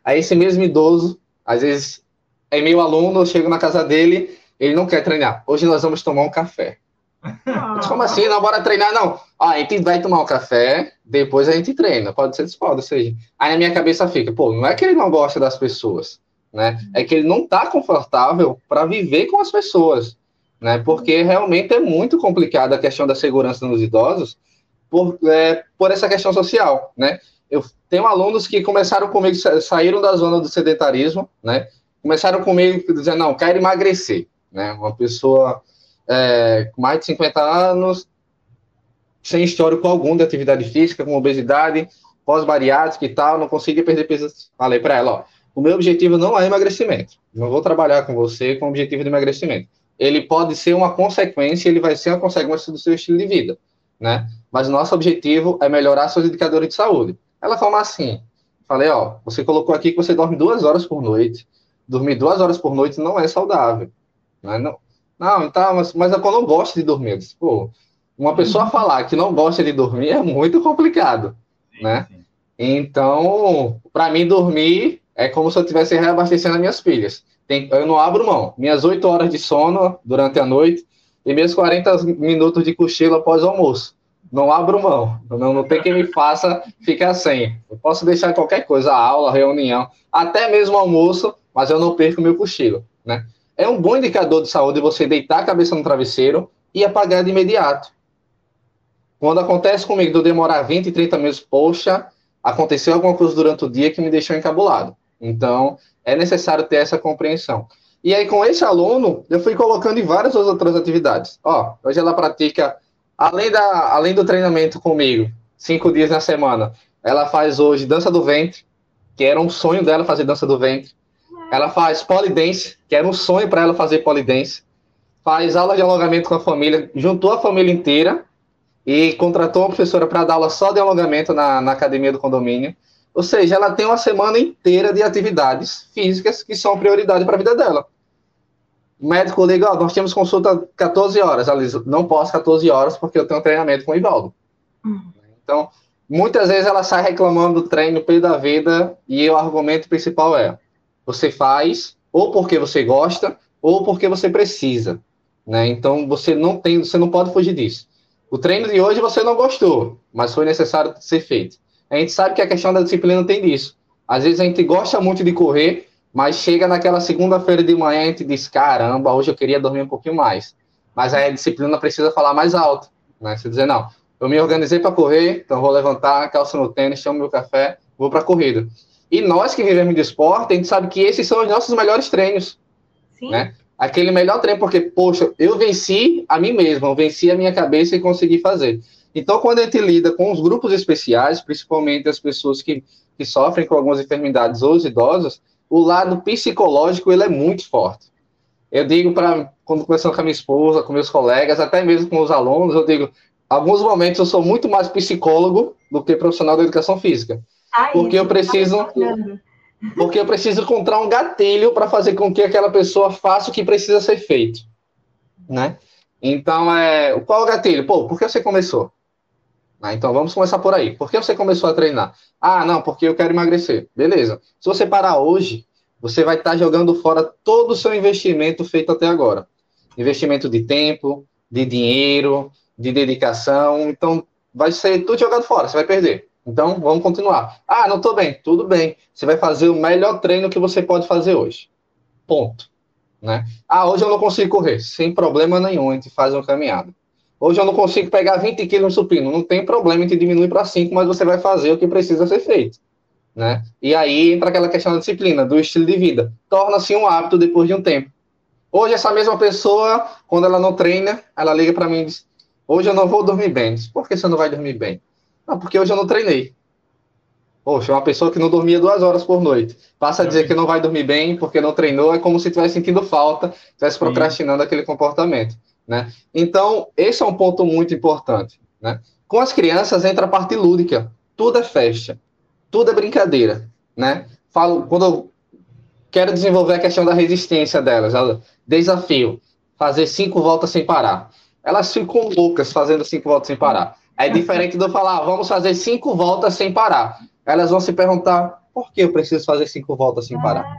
Speaker 3: Aí esse mesmo idoso, às vezes é meu aluno, eu chego na casa dele ele não quer treinar. Hoje nós vamos tomar um café. Ah. Como assim? Não, bora treinar, não. Ó, a gente vai tomar um café, depois a gente treina. Pode ser, pode, ou seja. Aí na minha cabeça fica, pô, não é que ele não gosta das pessoas, né? É que ele não tá confortável para viver com as pessoas, né? Porque realmente é muito complicada a questão da segurança nos idosos por, é, por essa questão social, né? Eu tenho alunos que começaram comigo, saíram da zona do sedentarismo, né? Começaram comigo dizendo, não, quero emagrecer né? Uma pessoa é, com mais de 50 anos, sem histórico algum de atividade física, com obesidade, pós-bariátrica e tal, não conseguia perder peso. Falei para ela, ó, o meu objetivo não é emagrecimento. Não vou trabalhar com você com o objetivo de emagrecimento. Ele pode ser uma consequência, ele vai ser uma consequência do seu estilo de vida, né? Mas nosso objetivo é melhorar seus indicadores de saúde. Ela falou assim, falei, ó, você colocou aqui que você dorme duas horas por noite. Dormir duas horas por noite não é saudável. Né? Não, não, então, mas, mas eu não gosto de dormir. Pô, uma pessoa falar que não gosta de dormir é muito complicado, sim, né? Sim. Então, para mim, dormir é como se eu estivesse reabastecendo as minhas pilhas. Tem, eu não abro mão. Minhas oito horas de sono durante a noite e meus 40 minutos de cochilo após o almoço. Não abro mão. Não, não tem quem me faça ficar sem. Eu posso deixar qualquer coisa, aula, reunião, até mesmo almoço, mas eu não perco meu cochilo, né? É um bom indicador de saúde você deitar a cabeça no travesseiro e apagar de imediato. Quando acontece comigo de eu demorar 20, 30 minutos, poxa, aconteceu alguma coisa durante o dia que me deixou encabulado. Então, é necessário ter essa compreensão. E aí, com esse aluno, eu fui colocando em várias outras atividades. Ó, hoje ela pratica, além, da, além do treinamento comigo, cinco dias na semana, ela faz hoje dança do ventre, que era um sonho dela fazer dança do ventre. Ela faz polidense, que era um sonho para ela fazer polidense. Faz aula de alongamento com a família, juntou a família inteira e contratou uma professora para dar aula só de alongamento na, na academia do condomínio. Ou seja, ela tem uma semana inteira de atividades físicas que são prioridade para a vida dela. O médico liga, ó, nós temos consulta 14 horas. Ela diz, não posso 14 horas porque eu tenho treinamento com o Ivaldo. Uhum. Então, muitas vezes ela sai reclamando do treino pelo da vida e o argumento principal é, você faz ou porque você gosta ou porque você precisa, né? Então você não tem, você não pode fugir disso. O treino de hoje você não gostou, mas foi necessário ser feito. A gente sabe que a questão da disciplina tem disso. Às vezes a gente gosta muito de correr, mas chega naquela segunda-feira de manhã e a gente diz: caramba, hoje eu queria dormir um pouquinho mais. Mas aí a disciplina precisa falar mais alto, né? Você dizer: não, eu me organizei para correr, então vou levantar, calça no tênis, chamo meu café, vou para a corrida. E nós que vivemos de esporte, a gente sabe que esses são os nossos melhores treinos. Sim. Né? Aquele melhor treino, porque, poxa, eu venci a mim mesmo, eu venci a minha cabeça e consegui fazer. Então, quando a gente lida com os grupos especiais, principalmente as pessoas que, que sofrem com algumas enfermidades ou os idosos, o lado psicológico ele é muito forte. Eu digo para, quando conversando com a minha esposa, com meus colegas, até mesmo com os alunos, eu digo, alguns momentos eu sou muito mais psicólogo do que profissional da educação física. Porque eu preciso. Porque eu preciso encontrar um gatilho para fazer com que aquela pessoa faça o que precisa ser feito. Né? Então, é, qual o gatilho? Pô, por que você começou? Ah, então vamos começar por aí. Por que você começou a treinar? Ah, não, porque eu quero emagrecer. Beleza. Se você parar hoje, você vai estar jogando fora todo o seu investimento feito até agora. Investimento de tempo, de dinheiro, de dedicação. Então, vai ser tudo jogado fora, você vai perder. Então, vamos continuar. Ah, não estou bem. Tudo bem. Você vai fazer o melhor treino que você pode fazer hoje. Ponto. Né? Ah, hoje eu não consigo correr. Sem problema nenhum, a gente faz uma caminhada. Hoje eu não consigo pegar 20 quilos no supino. Não tem problema, a gente diminui para 5, mas você vai fazer o que precisa ser feito. Né? E aí entra aquela questão da disciplina, do estilo de vida. Torna-se um hábito depois de um tempo. Hoje, essa mesma pessoa, quando ela não treina, ela liga para mim e diz: Hoje eu não vou dormir bem. Diz, Por que você não vai dormir bem? Não, porque hoje eu não treinei. Poxa, uma pessoa que não dormia duas horas por noite passa a dizer que não vai dormir bem porque não treinou, é como se estivesse sentindo falta, estivesse procrastinando Sim. aquele comportamento. Né? Então, esse é um ponto muito importante. Né? Com as crianças entra a parte lúdica. Tudo é festa, tudo é brincadeira. Né? Falo, quando eu quero desenvolver a questão da resistência delas, desafio, fazer cinco voltas sem parar. Elas ficam loucas fazendo cinco voltas sem parar. É diferente de eu falar, ah, vamos fazer cinco voltas sem parar. Elas vão se perguntar, por que eu preciso fazer cinco voltas sem parar?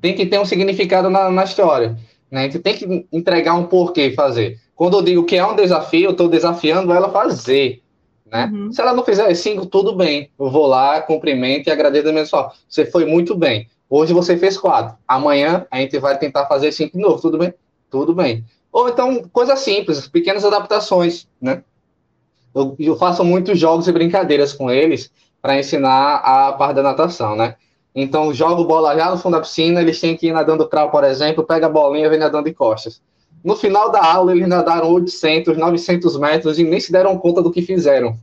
Speaker 3: Tem que ter um significado na, na história. Né? A gente tem que entregar um porquê fazer. Quando eu digo que é um desafio, eu estou desafiando ela a fazer. Né? Uhum. Se ela não fizer cinco, tudo bem. Eu vou lá, cumprimento e agradeço mesmo só. Você foi muito bem. Hoje você fez quatro. Amanhã a gente vai tentar fazer cinco de novo. Tudo bem? Tudo bem. Ou então, coisa simples, pequenas adaptações, né? Eu, eu faço muitos jogos e brincadeiras com eles para ensinar a parte da natação, né? Então, jogo bola já no fundo da piscina, eles têm que ir nadando crawl, por exemplo, pega a bolinha e vem nadando de costas. No final da aula, eles nadaram 800, 900 metros e nem se deram conta do que fizeram,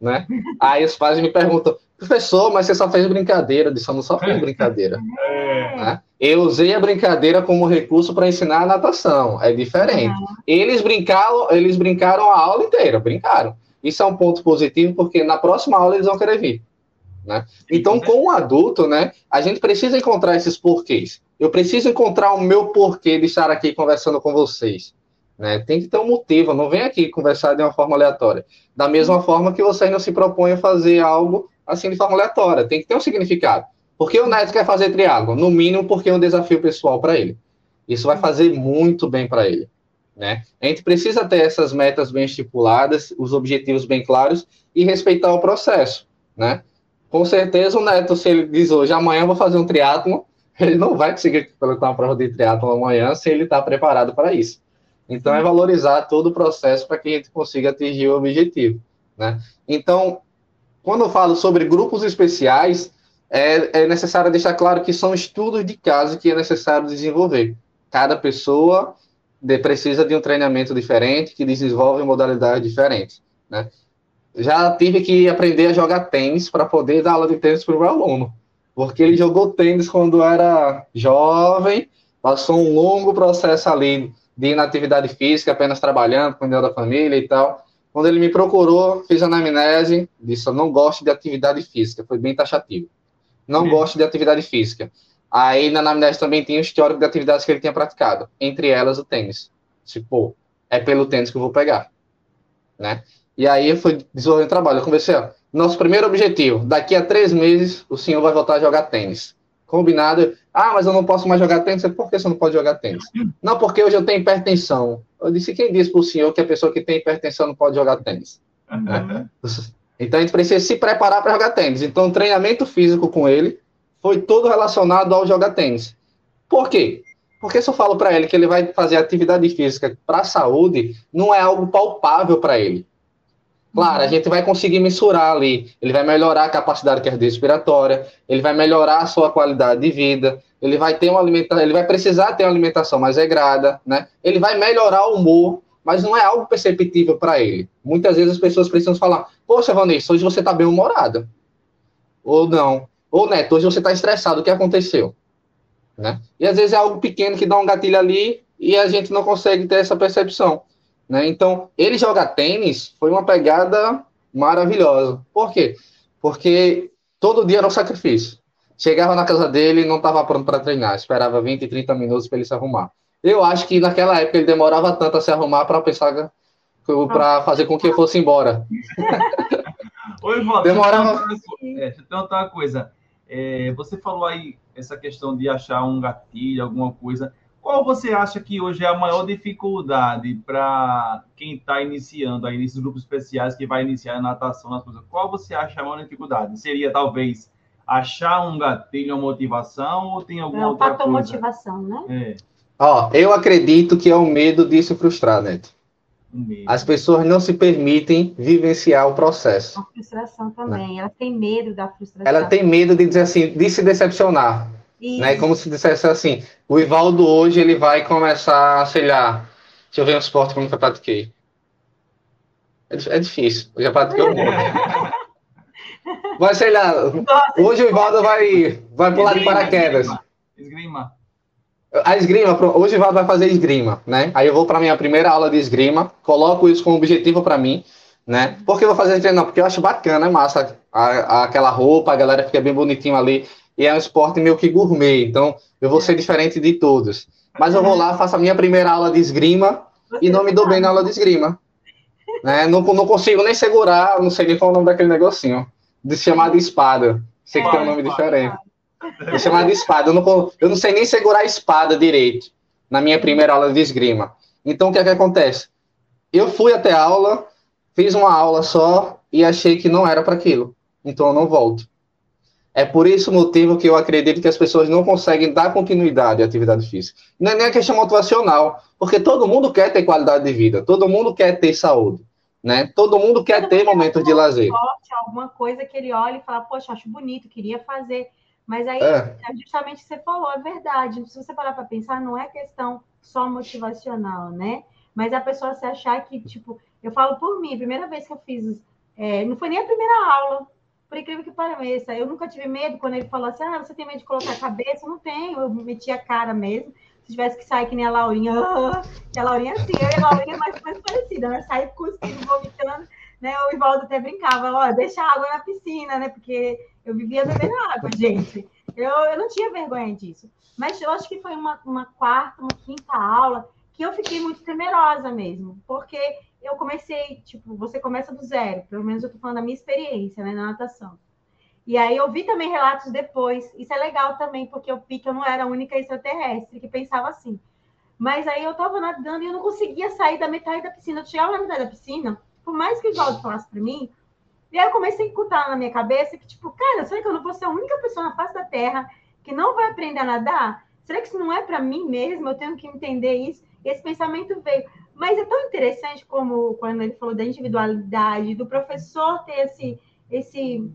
Speaker 3: né? Aí os pais me perguntam, professor, mas você só fez brincadeira. Eu disse, eu não só fiz brincadeira. É. Né? Eu usei a brincadeira como recurso para ensinar a natação. É diferente. Uhum. Eles brincaram, eles brincaram a aula inteira, brincaram. Isso é um ponto positivo, porque na próxima aula eles vão querer vir. Né? Então, com o adulto, né, a gente precisa encontrar esses porquês. Eu preciso encontrar o meu porquê de estar aqui conversando com vocês. Né? Tem que ter um motivo, não vem aqui conversar de uma forma aleatória. Da mesma forma que vocês não se propõem a fazer algo assim de forma aleatória, tem que ter um significado. Por que o Neto quer fazer triângulo? No mínimo, porque é um desafio pessoal para ele. Isso vai fazer muito bem para ele. Né? A gente precisa ter essas metas bem estipuladas, os objetivos bem claros e respeitar o processo. Né? com certeza o Neto, se ele diz hoje, amanhã eu vou fazer um triatlo, ele não vai conseguir colocar uma prova de triatlo amanhã se ele está preparado para isso. Então, é valorizar todo o processo para que a gente consiga atingir o objetivo. Né? Então, quando eu falo sobre grupos especiais, é, é necessário deixar claro que são estudos de caso que é necessário desenvolver. Cada pessoa de, precisa de um treinamento diferente, que desenvolve modalidades diferentes. Né? já tive que aprender a jogar tênis para poder dar aula de tênis para o meu aluno. Porque ele jogou tênis quando era jovem, passou um longo processo ali de inatividade física, apenas trabalhando, cuidando da família e tal. Quando ele me procurou, fiz anamnese, disse: Eu não gosto de atividade física. Foi bem taxativo. Não Sim. gosto de atividade física. Aí na anamnese também tinha o histórico de atividades que ele tinha praticado, entre elas o tênis. Tipo, é pelo tênis que eu vou pegar. Né? E aí foi desenvolvendo trabalho. Eu conversei, ó, nosso primeiro objetivo, daqui a três meses o senhor vai voltar a jogar tênis. Combinado. Ah, mas eu não posso mais jogar tênis. Por que você não pode jogar tênis? Não, porque hoje eu tenho hipertensão. Eu disse, quem disse para o senhor que a pessoa que tem hipertensão não pode jogar tênis? Uhum. Né? Então a gente precisa se preparar para jogar tênis. Então o treinamento físico com ele foi todo relacionado ao jogar tênis. Por quê? Porque se eu falo para ele que ele vai fazer atividade física para a saúde, não é algo palpável para ele. Claro, a gente vai conseguir mensurar ali. Ele vai melhorar a capacidade cardiorrespiratória, ele vai melhorar a sua qualidade de vida, ele vai ter uma alimentação, ele vai precisar ter uma alimentação mais regrada, né? Ele vai melhorar o humor, mas não é algo perceptível para ele. Muitas vezes as pessoas precisam falar: Poxa, Vanessa, hoje você está bem humorada. Ou não. Ou Neto, hoje você está estressado, o que aconteceu? Né? E às vezes é algo pequeno que dá um gatilho ali e a gente não consegue ter essa percepção. Né? Então, ele jogar tênis foi uma pegada maravilhosa. Por quê? Porque todo dia era um sacrifício. Chegava na casa dele e não estava pronto para treinar, esperava 20, 30 minutos para ele se arrumar. Eu acho que naquela época ele demorava tanto a se arrumar para pensar para fazer com que eu fosse embora.
Speaker 2: Oi, Vó, demorava. Deixa eu uma coisa. É, você falou aí essa questão de achar um gatilho, alguma coisa. Qual você acha que hoje é a maior dificuldade para quem está iniciando aí nesses grupos especiais que vai iniciar a natação nas coisas? Qual você acha a maior dificuldade? Seria talvez achar um gatilho, uma motivação ou tem alguma é, outra coisa?
Speaker 1: motivação, né? É.
Speaker 3: Ó, eu acredito que é o medo de se frustrar, Neto. As pessoas não se permitem vivenciar o processo.
Speaker 1: A frustração também. Né? Elas têm medo da frustração.
Speaker 3: Ela tem medo de dizer assim, de se decepcionar. Né? Como se dissesse assim, o Ivaldo hoje ele vai começar, sei lá, deixa eu ver um esporte que eu nunca pratiquei. É, é difícil, eu já pratiquei um monte. Mas sei lá, hoje o Ivaldo vai, vai pular de paraquedas. Esgrima. A esgrima, hoje vai fazer esgrima, né? Aí eu vou para minha primeira aula de esgrima, coloco isso como objetivo para mim, né? Por que eu vou fazer esgrima? Não, porque eu acho bacana, é massa, a, a, aquela roupa, a galera fica bem bonitinho ali e é um esporte meio que gourmet, então eu vou ser diferente de todos. Mas eu vou lá, faço a minha primeira aula de esgrima e não me dou bem na aula de esgrima. Né? Não, não consigo nem segurar, não sei nem qual é o nome daquele negocinho, de chamar de espada. Sei que tem um nome diferente. De chamar de espada. Eu não, eu não sei nem segurar a espada direito na minha primeira aula de esgrima. Então o que é que acontece? Eu fui até a aula, fiz uma aula só e achei que não era para aquilo. Então eu não volto. É por esse motivo que eu acredito que as pessoas não conseguem dar continuidade à atividade física. Não é nem a questão motivacional, porque todo mundo quer ter qualidade de vida, todo mundo quer ter saúde, né? Todo mundo quer todo ter momentos de lazer.
Speaker 1: Esporte, alguma coisa que ele olha e fala, poxa, acho bonito, queria fazer. Mas aí, é. é justamente o que você falou, é verdade. Se você parar para pensar, não é questão só motivacional, né? Mas a pessoa se achar que, tipo, eu falo por mim, a primeira vez que eu fiz, é, não foi nem a primeira aula, por incrível que pareça, eu nunca tive medo quando ele falou assim: ah, você tem medo de colocar a cabeça? Eu não tenho, eu meti a cara mesmo. Se tivesse que sair que nem a Laurinha, ah, que a Laurinha assim, eu e a Laurinha é mais, mais parecida, né? Sair cuspindo, vomitando, né? O Ivaldo até brincava, ó, deixa água na piscina, né? Porque eu vivia bebendo água, gente. Eu, eu não tinha vergonha disso. Mas eu acho que foi uma, uma quarta, uma quinta aula que eu fiquei muito temerosa mesmo, porque eu comecei, tipo, você começa do zero, pelo menos eu tô falando da minha experiência, né, na natação. E aí eu vi também relatos depois, isso é legal também, porque eu vi que eu não era a única extraterrestre que pensava assim. Mas aí eu tava nadando e eu não conseguia sair da metade da piscina. Eu chegava na metade da piscina, por mais que o Valdo falasse para mim, e aí eu comecei a encutar na minha cabeça que, tipo, cara, será que eu não vou ser a única pessoa na face da Terra que não vai aprender a nadar? Será que isso não é para mim mesmo? Eu tenho que entender isso. Esse pensamento veio. Mas é tão interessante como quando ele falou da individualidade, do professor ter esse, esse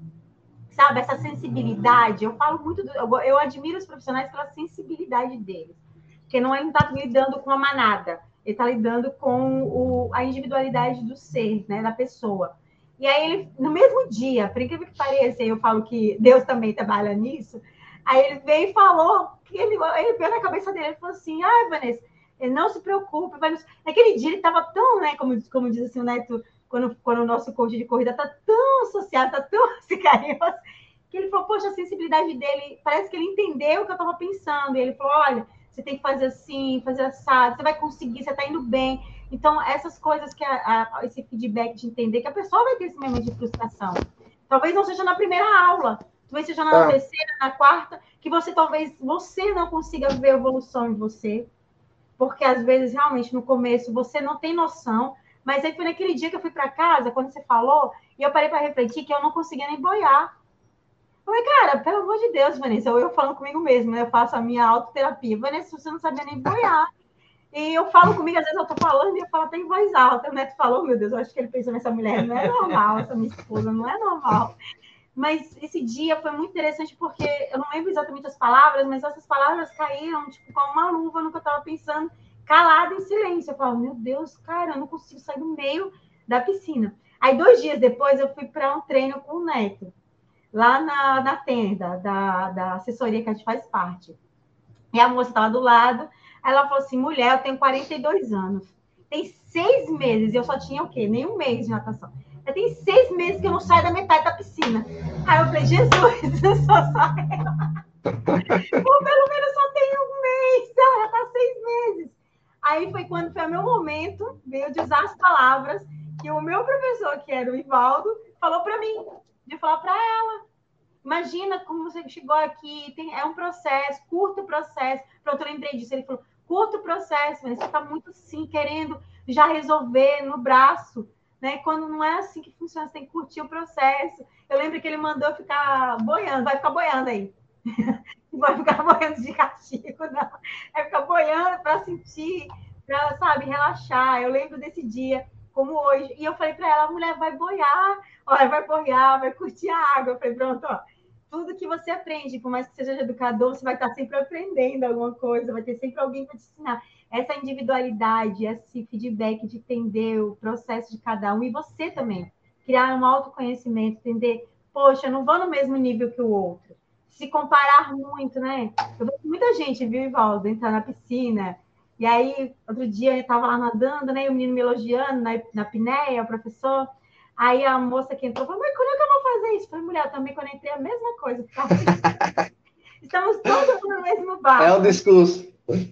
Speaker 1: sabe, essa sensibilidade. Eu falo muito, do, eu, eu, admiro os profissionais pela sensibilidade deles, porque não ele está lidando com a manada, ele está lidando com o, a individualidade do ser, né, da pessoa. E aí ele, no mesmo dia, por incrível que pareça, eu falo que Deus também trabalha nisso. Aí ele veio e falou que ele, ele veio na cabeça dele, ele falou assim: "Ah, Vanessa, ele não se preocupa. Vai Naquele dia ele estava tão, né, como, como diz assim o Neto, quando, quando o nosso coach de corrida está tão associado, está tão assim, carinhoso, que ele falou, poxa, a sensibilidade dele, parece que ele entendeu o que eu estava pensando. E ele falou, olha, você tem que fazer assim, fazer assado, você vai conseguir, você está indo bem. Então, essas coisas que a, a, esse feedback de entender que a pessoa vai ter esse momento de frustração. Talvez não seja na primeira aula, talvez seja na ah. terceira, na quarta, que você talvez você não consiga ver a evolução em você porque às vezes realmente no começo você não tem noção. Mas aí foi naquele dia que eu fui para casa, quando você falou, e eu parei para refletir que eu não conseguia nem boiar. Eu falei, cara, pelo amor de Deus, Vanessa, ou eu falando comigo mesmo, né? Eu faço a minha autoterapia. Vanessa, você não sabia nem boiar. E eu falo comigo, às vezes eu tô falando e eu falo até em voz alta. O Neto falou, meu Deus, eu acho que ele pensou nessa mulher, não é normal, essa minha esposa, não é normal. Mas esse dia foi muito interessante porque eu não lembro exatamente as palavras, mas essas palavras caíram tipo como uma luva no que eu estava pensando, calada em silêncio. Eu falo, meu Deus, cara, eu não consigo sair do meio da piscina. Aí dois dias depois eu fui para um treino com o Neto, lá na, na tenda da, da assessoria que a gente faz parte. E a moça estava do lado, ela falou assim: mulher, eu tenho 42 anos, tem seis meses, e eu só tinha o quê? Nem um mês de natação. Já tem seis meses que eu não saio da metade da piscina. Aí eu falei, Jesus, eu só saio. Ou pelo menos só tem um mês, ela já tá seis meses. Aí foi quando foi o meu momento, veio de usar as palavras que o meu professor, que era o Ivaldo, falou para mim, de falar para ela. Imagina como você chegou aqui, tem, é um processo, curto processo. Pronto, eu lembrei disso. Ele falou, curta o processo, você está muito sim querendo já resolver no braço, né? Quando não é assim que funciona, você tem que curtir o processo. Eu lembro que ele mandou ficar boiando, vai ficar boiando aí. vai ficar boiando de castigo, não. É ficar boiando para sentir, para, sabe, relaxar. Eu lembro desse dia, como hoje. E eu falei para ela, mulher, vai boiar, olha, vai boiar, vai curtir a água. Eu falei, pronto, ó. Tudo que você aprende, por mais que seja educador, você vai estar sempre aprendendo alguma coisa, vai ter sempre alguém para te ensinar. Essa individualidade, esse feedback de entender o processo de cada um e você também. Criar um autoconhecimento, entender, poxa, eu não vou no mesmo nível que o outro se comparar muito, né? Eu vejo muita gente, viu, Ivaldo, entrar na piscina. E aí, outro dia eu estava lá nadando, né? E o menino me elogiando na, na pinéia, o professor. Aí a moça que entrou falou, mas quando é que eu vou fazer isso? Eu falei, mulher, também quando entrei a mesma coisa. Estamos todos no mesmo barco.
Speaker 3: É o discurso.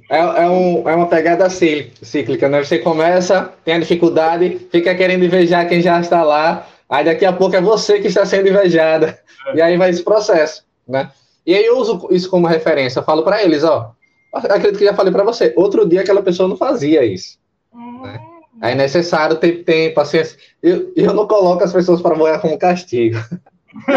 Speaker 3: É, é, um, é uma pegada cíclica, né? Você começa, tem a dificuldade, fica querendo invejar quem já está lá, aí daqui a pouco é você que está sendo invejada. E aí vai esse processo né? E aí eu uso isso como referência, eu falo para eles, ó, acredito que já falei para você, outro dia aquela pessoa não fazia isso. É. Né? É necessário ter tempo, paciência. Eu, eu não coloco as pessoas para moer como castigo.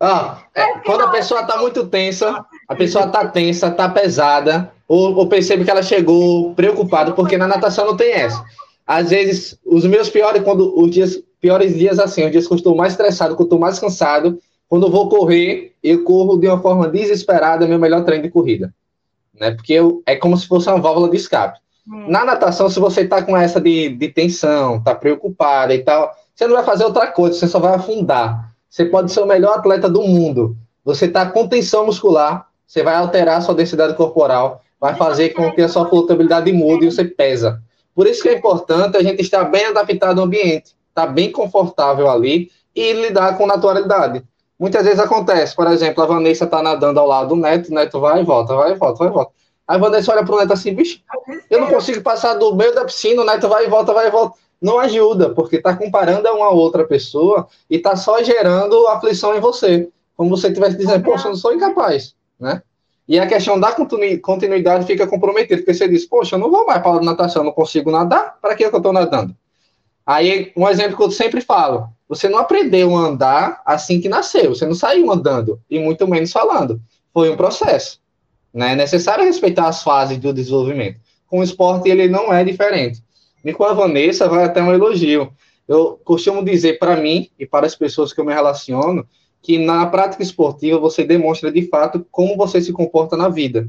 Speaker 3: ah, é, quando a pessoa está muito tensa, a pessoa está tensa, está pesada, ou, ou percebe que ela chegou preocupada, porque na natação não tem essa. Às vezes, os meus piores, quando os dias, piores dias assim, os dias que eu estou mais estressado, que eu estou mais cansado, quando eu vou correr, eu corro de uma forma desesperada, é meu melhor treino de corrida. Né? Porque eu, é como se fosse uma válvula de escape. Na natação, se você tá com essa de, de tensão, tá preocupada e tal, você não vai fazer outra coisa, você só vai afundar. Você pode ser o melhor atleta do mundo. Você tá com tensão muscular, você vai alterar a sua densidade corporal, vai fazer com que a sua flutuabilidade mude e você pesa. Por isso que é importante a gente estar bem adaptado ao ambiente, estar tá bem confortável ali e lidar com naturalidade. Muitas vezes acontece, por exemplo, a Vanessa tá nadando ao lado do Neto, o Neto vai e volta, vai e volta, vai e volta. Aí a Vanessa olha pro Neto assim, bicho, eu não consigo passar do meio da piscina, o Neto vai e volta, vai e volta. Não ajuda, porque tá comparando a uma outra pessoa e tá só gerando aflição em você. Como você estivesse dizendo, poxa, eu não sou incapaz, né? E a questão da continuidade fica comprometida, porque você diz, poxa, eu não vou mais para a natação, eu não consigo nadar, para que eu estou nadando? Aí, um exemplo que eu sempre falo, você não aprendeu a andar assim que nasceu, você não saiu andando, e muito menos falando. Foi um processo. Né? É necessário respeitar as fases do desenvolvimento. Com o esporte, ele não é diferente. E com a Vanessa, vai até um elogio. Eu costumo dizer para mim e para as pessoas que eu me relaciono que na prática esportiva você demonstra de fato como você se comporta na vida.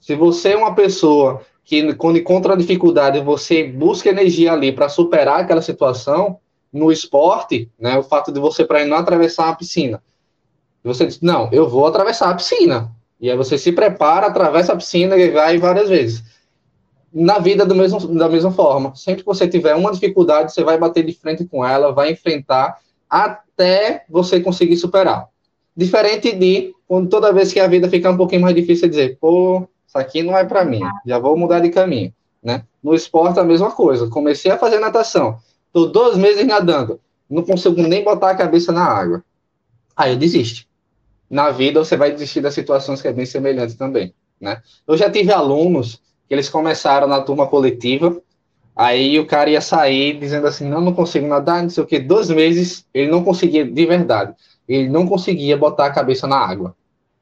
Speaker 3: Se você é uma pessoa que, quando encontra dificuldade, você busca energia ali para superar aquela situação, no esporte, né, o fato de você para não atravessar a piscina. Você diz, não, eu vou atravessar a piscina. E aí você se prepara, atravessa a piscina e vai várias vezes. Na vida, do mesmo, da mesma forma. Sempre que você tiver uma dificuldade, você vai bater de frente com ela, vai enfrentar até você conseguir superar. Diferente de quando toda vez que a vida ficar um pouquinho mais difícil, dizer, pô, isso aqui não é para mim, já vou mudar de caminho. Né? No esporte, a mesma coisa. Comecei a fazer natação Tô dois meses nadando, não consigo nem botar a cabeça na água. Aí eu desisto. Na vida você vai desistir das situações que é bem semelhante também, né? Eu já tive alunos que eles começaram na turma coletiva, aí o cara ia sair dizendo assim, não, não consigo nadar, não sei o que, dois meses ele não conseguia, de verdade, ele não conseguia botar a cabeça na água.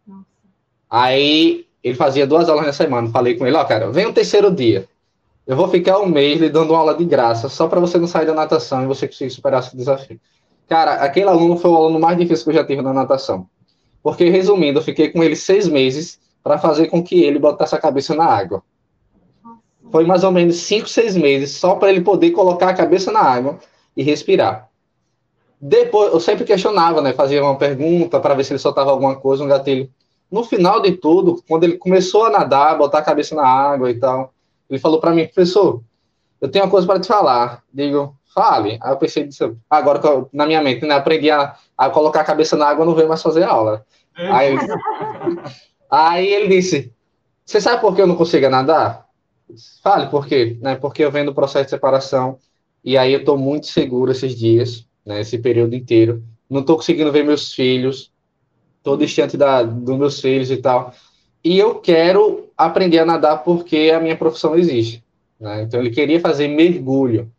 Speaker 3: Nossa. Aí ele fazia duas aulas na semana, falei com ele, ó, cara, vem o terceiro dia, eu vou ficar um mês lhe dando uma aula de graça, só para você não sair da natação e você conseguir superar esse desafio. Cara, aquele aluno foi o aluno mais difícil que eu já tive na natação. Porque, resumindo, eu fiquei com ele seis meses para fazer com que ele botasse a cabeça na água. Foi mais ou menos cinco, seis meses só para ele poder colocar a cabeça na água e respirar. Depois, eu sempre questionava, né? Fazia uma pergunta para ver se ele soltava alguma coisa, um gatilho. No final de tudo, quando ele começou a nadar, botar a cabeça na água e tal, ele falou para mim, professor, eu tenho uma coisa para te falar. Digo, fale. Aí eu pensei, agora que eu, na minha mente, né, aprendi a, a, colocar a cabeça na água, não veio mais fazer aula. É. Aí, aí ele disse, você sabe por que eu não consigo nadar? Fale por quê? Né, porque eu venho do processo de separação e aí eu estou muito seguro esses dias, né, esse período inteiro. Não estou conseguindo ver meus filhos, estou distante da, dos meus filhos e tal. E eu quero aprender a nadar porque a minha profissão existe. Né? Então, ele queria fazer mergulho.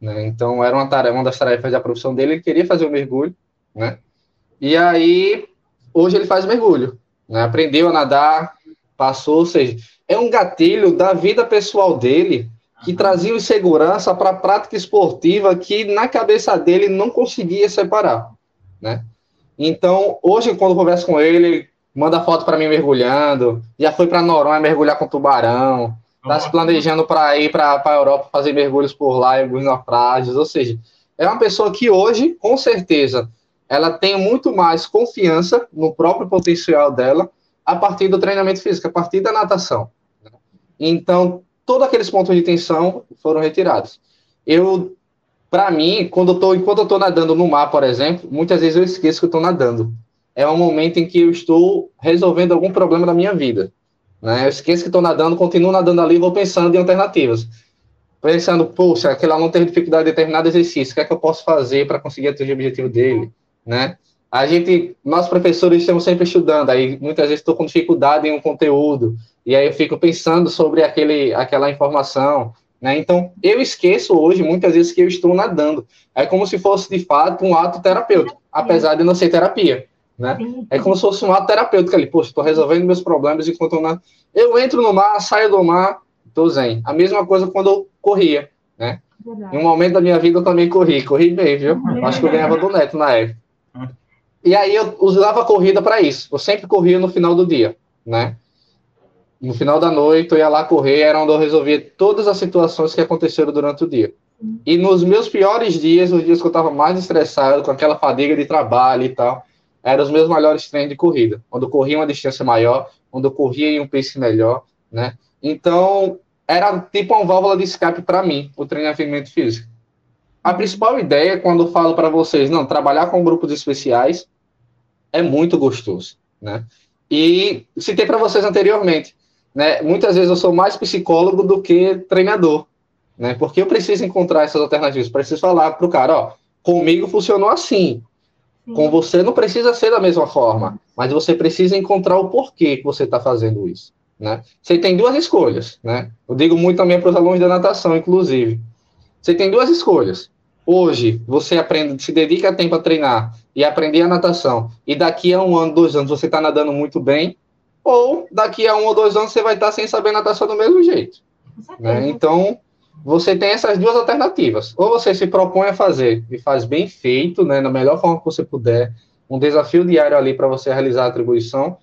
Speaker 3: Né? Então, era uma, tarefa, uma das tarefas da profissão dele, ele queria fazer o mergulho. Né? E aí, hoje ele faz mergulho. Né? Aprendeu a nadar, passou, ou seja, é um gatilho da vida pessoal dele que trazia insegurança para a prática esportiva que na cabeça dele não conseguia separar, né? Então, hoje, quando eu converso com ele, ele manda foto para mim mergulhando, já foi para Noronha mergulhar com tubarão, está se planejando para ir para a Europa fazer mergulhos por lá em alguns naufrágios, ou seja, é uma pessoa que hoje, com certeza, ela tem muito mais confiança no próprio potencial dela a partir do treinamento físico, a partir da natação. Né? Então, todos aqueles pontos de tensão foram retirados. Eu, para mim, quando eu tô, enquanto eu estou nadando no mar, por exemplo, muitas vezes eu esqueço que eu estou nadando. É um momento em que eu estou resolvendo algum problema da minha vida. Né? Eu esqueço que estou nadando, continuo nadando ali e vou pensando em alternativas. Pensando, poxa, aquele aluno tem dificuldade em determinado exercício, o que é que eu posso fazer para conseguir atingir o objetivo dele? Né? A gente, nós professores estamos sempre estudando, aí muitas vezes estou com dificuldade em um conteúdo, e aí eu fico pensando sobre aquele, aquela informação, né? Então, eu esqueço hoje, muitas vezes, que eu estou nadando. É como se fosse, de fato, um ato terapêutico, apesar de não ser terapia, né? É como se fosse um ato terapêutico ali. Poxa, estou resolvendo meus problemas enquanto eu. Eu entro no mar, saio do mar, estou zen. A mesma coisa quando eu corria, né? Verdade. Em um momento da minha vida eu também corri. Corri bem, viu? Acho que eu ganhava do Neto na época. E aí eu usava a corrida para isso. Eu sempre corria no final do dia, né? No final da noite eu ia lá correr, era onde eu resolvia todas as situações que aconteceram durante o dia. E nos meus piores dias, os dias que eu estava mais estressado, com aquela fadiga de trabalho e tal, eram os meus melhores treinos de corrida, onde eu corria uma distância maior, onde eu corria em um pace melhor, né? Então, era tipo uma válvula de escape para mim, o treinamento físico. A principal ideia, quando eu falo para vocês, não, trabalhar com grupos especiais é muito gostoso, né? E citei para vocês anteriormente, né? Muitas vezes eu sou mais psicólogo do que treinador, né? Porque eu preciso encontrar essas alternativas, preciso falar para o cara, ó, comigo funcionou assim, Sim. Com você não precisa ser da mesma forma, mas você precisa encontrar o porquê que você está fazendo isso, né? Você tem duas escolhas, né? Eu digo muito também para os alunos da natação, inclusive. Você tem duas escolhas. Hoje, você aprende, se dedica tempo a treinar e aprender a natação, e daqui a um ano, dois anos, você está nadando muito bem, ou daqui a um ou dois anos você vai estar tá sem saber natação do mesmo jeito. Né? Então, você tem essas duas alternativas. Ou você se propõe a fazer e faz bem feito, né, na melhor forma que você puder, um desafio diário ali para você realizar a atribuição,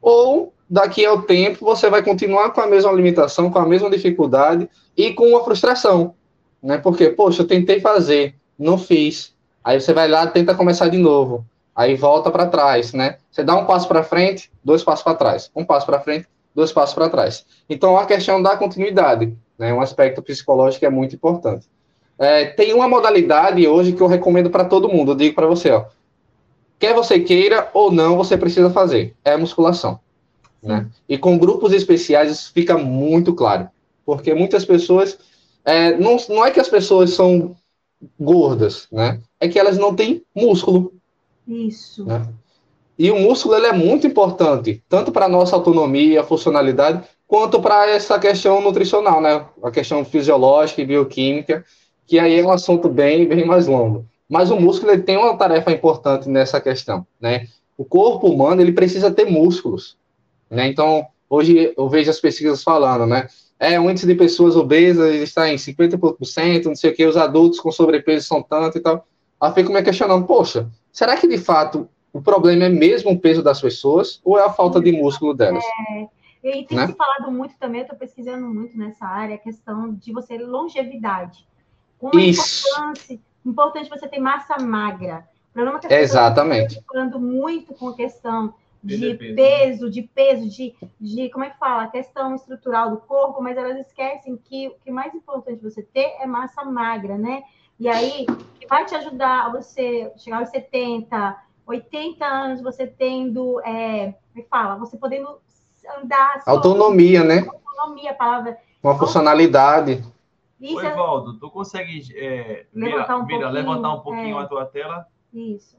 Speaker 3: ou daqui ao tempo você vai continuar com a mesma limitação, com a mesma dificuldade e com uma frustração né? Porque, poxa, eu tentei fazer, não fiz. Aí você vai lá, tenta começar de novo. Aí volta para trás, né? Você dá um passo para frente, dois passos para trás. Um passo para frente, dois passos para trás. Então, a questão da continuidade, né? Um aspecto psicológico é muito importante. É, tem uma modalidade hoje que eu recomendo para todo mundo. Eu digo para você, ó. Quer você queira ou não, você precisa fazer. É a musculação. Né? E com grupos especiais isso fica muito claro. Porque muitas pessoas é, não, não é que as pessoas são gordas, né? É que elas não têm músculo.
Speaker 1: Isso.
Speaker 3: Né? E o músculo ele é muito importante, tanto para a nossa autonomia, funcionalidade, quanto para essa questão nutricional, né? A questão fisiológica e bioquímica, que aí é um assunto bem, bem mais longo. Mas o músculo ele tem uma tarefa importante nessa questão, né? O corpo humano ele precisa ter músculos, né? Então hoje eu vejo as pesquisas falando, né? é, o índice de pessoas obesas está em 50%, não sei o que, os adultos com sobrepeso são tanto e tal. Aí fico me questionando, poxa, será que de fato o problema é mesmo o peso das pessoas ou é a falta de músculo delas?
Speaker 1: É, e tem né? se falado muito também, eu estou pesquisando muito nessa área, a questão de você longevidade. Como é Isso. importante, importante você ter massa magra. O problema é que
Speaker 3: Exatamente.
Speaker 1: falando muito com a questão de peso, de peso, de, de como é que fala, a questão estrutural do corpo, mas elas esquecem que o que é mais importante você ter é massa magra, né? E aí, que vai te ajudar a você chegar aos 70, 80 anos, você tendo, é, como é que fala, você podendo andar...
Speaker 3: Autonomia, né?
Speaker 1: Autonomia, a palavra...
Speaker 3: Uma funcionalidade.
Speaker 2: Isso Oi, Valdo, tu consegue é, levantar, um mira, levantar um pouquinho é, a tua tela?
Speaker 1: Isso.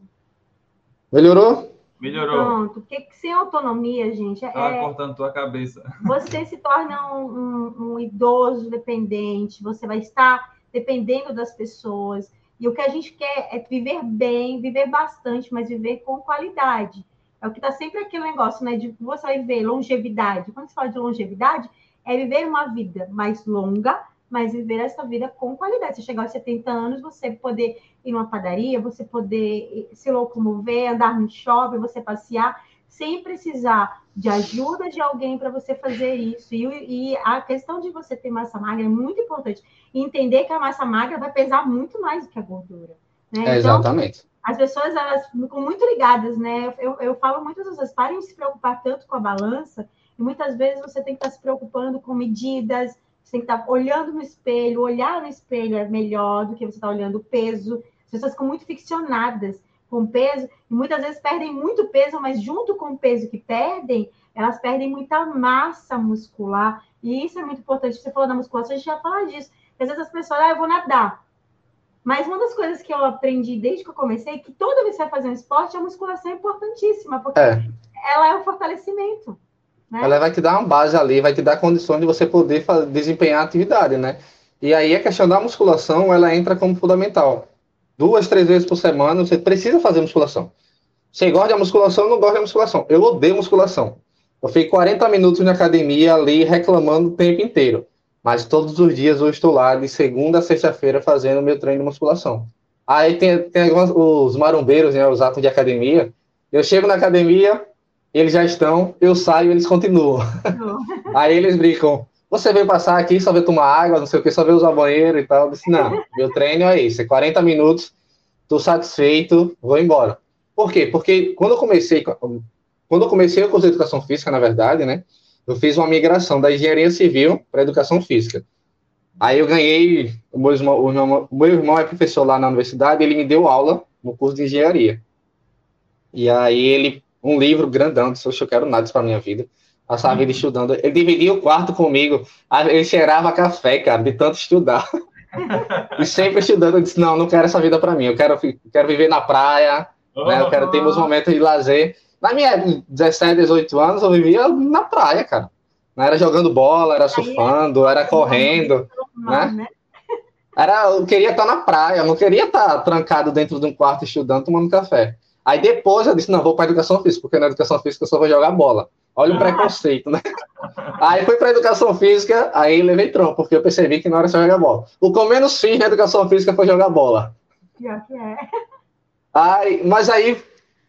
Speaker 3: Melhorou?
Speaker 2: Melhorou.
Speaker 1: Pronto, porque sem autonomia, gente,
Speaker 2: Tava
Speaker 1: é,
Speaker 2: cortando tua cabeça.
Speaker 1: você se torna um, um- um idoso dependente, você vai estar dependendo das pessoas. E o que a gente quer é viver bem, viver bastante, mas viver com qualidade. É o que está sempre aquele negócio, né? De você vai ver longevidade. Quando se fala de longevidade, é viver uma vida mais longa, mas viver essa vida com qualidade. Você chegar aos 70 anos, você poder ir numa padaria, você poder se locomover, andar no shopping, você passear, sem precisar de ajuda de alguém para você fazer isso. E, e a questão de você ter massa magra é muito importante. E entender que a massa magra vai pesar muito mais do que a gordura. Né?
Speaker 3: É,
Speaker 1: Então,
Speaker 3: exatamente.
Speaker 1: As pessoas elas ficam muito ligadas, né? Eu, eu falo muitas vezes, parem de se preocupar tanto com a balança, e muitas vezes você tem que estar se preocupando com medidas, você tem que estar olhando no espelho, olhar no espelho é melhor do que você estar olhando o peso. As pessoas ficam muito ficcionadas com peso, e muitas vezes perdem muito peso, mas junto com o peso que perdem, elas perdem muita massa muscular. E isso é muito importante. Você falou da musculação, a gente já fala disso. Às vezes as pessoas, ah, eu vou nadar. Mas uma das coisas que eu aprendi desde que eu comecei é que toda vez que você vai fazer um esporte, a musculação é importantíssima, porque
Speaker 3: É.
Speaker 1: ela é o fortalecimento. Né?
Speaker 3: Ela vai te dar uma base ali, vai te dar condições de você poder fa- desempenhar a atividade, né? E aí a questão da musculação, ela entra como fundamental. Duas, três vezes por semana, você precisa fazer musculação. Você gosta da musculação não gosta da musculação? Eu odeio musculação. Eu fico 40 minutos na academia ali reclamando o tempo inteiro. Mas todos os dias eu estou lá, de segunda a sexta-feira, fazendo meu treino de musculação. Aí tem, tem algumas- os marombeiros, né, os atos de academia. Eu chego na academia, eles já estão, eu saio, eles continuam. Aí eles brincam. Você veio passar aqui, só veio tomar água, não sei o que, só veio usar banheiro e tal. Eu disse, não, meu treino é isso, é 40 minutos, tô satisfeito, vou embora. Por quê? Porque quando eu comecei, com- quando eu comecei o curso de educação física, na verdade, né, eu fiz uma migração da engenharia civil para educação física. Aí eu ganhei, o meu, irmão, o meu- o meu irmão é professor lá na universidade, ele me deu aula no curso de engenharia. E aí ele, um livro grandão, disse, "Oxe, eu quero nada para minha vida. Passava a vida estudando. Ele dividia o quarto comigo. Aí Ele cheirava café, cara, de tanto estudar. e sempre estudando, eu disse, não, não quero essa vida para mim. Eu quero, quero viver na praia, né? Eu quero ter meus momentos de lazer. Na minha 17, 18 anos, eu vivia na praia, cara. Não era jogando bola, era surfando, era correndo.
Speaker 1: Normal, né?
Speaker 3: Era, eu queria estar na praia, eu não queria estar trancado dentro de um quarto estudando, tomando café. Aí depois eu disse, não, vou para educação física, porque na educação física eu só vou jogar bola. Olha o preconceito, né? Aí fui para educação física, aí levei tronco, porque eu percebi que não era só jogar bola. O que eu menos fiz na educação física foi jogar bola.
Speaker 1: Pior que é.
Speaker 3: Aí, mas aí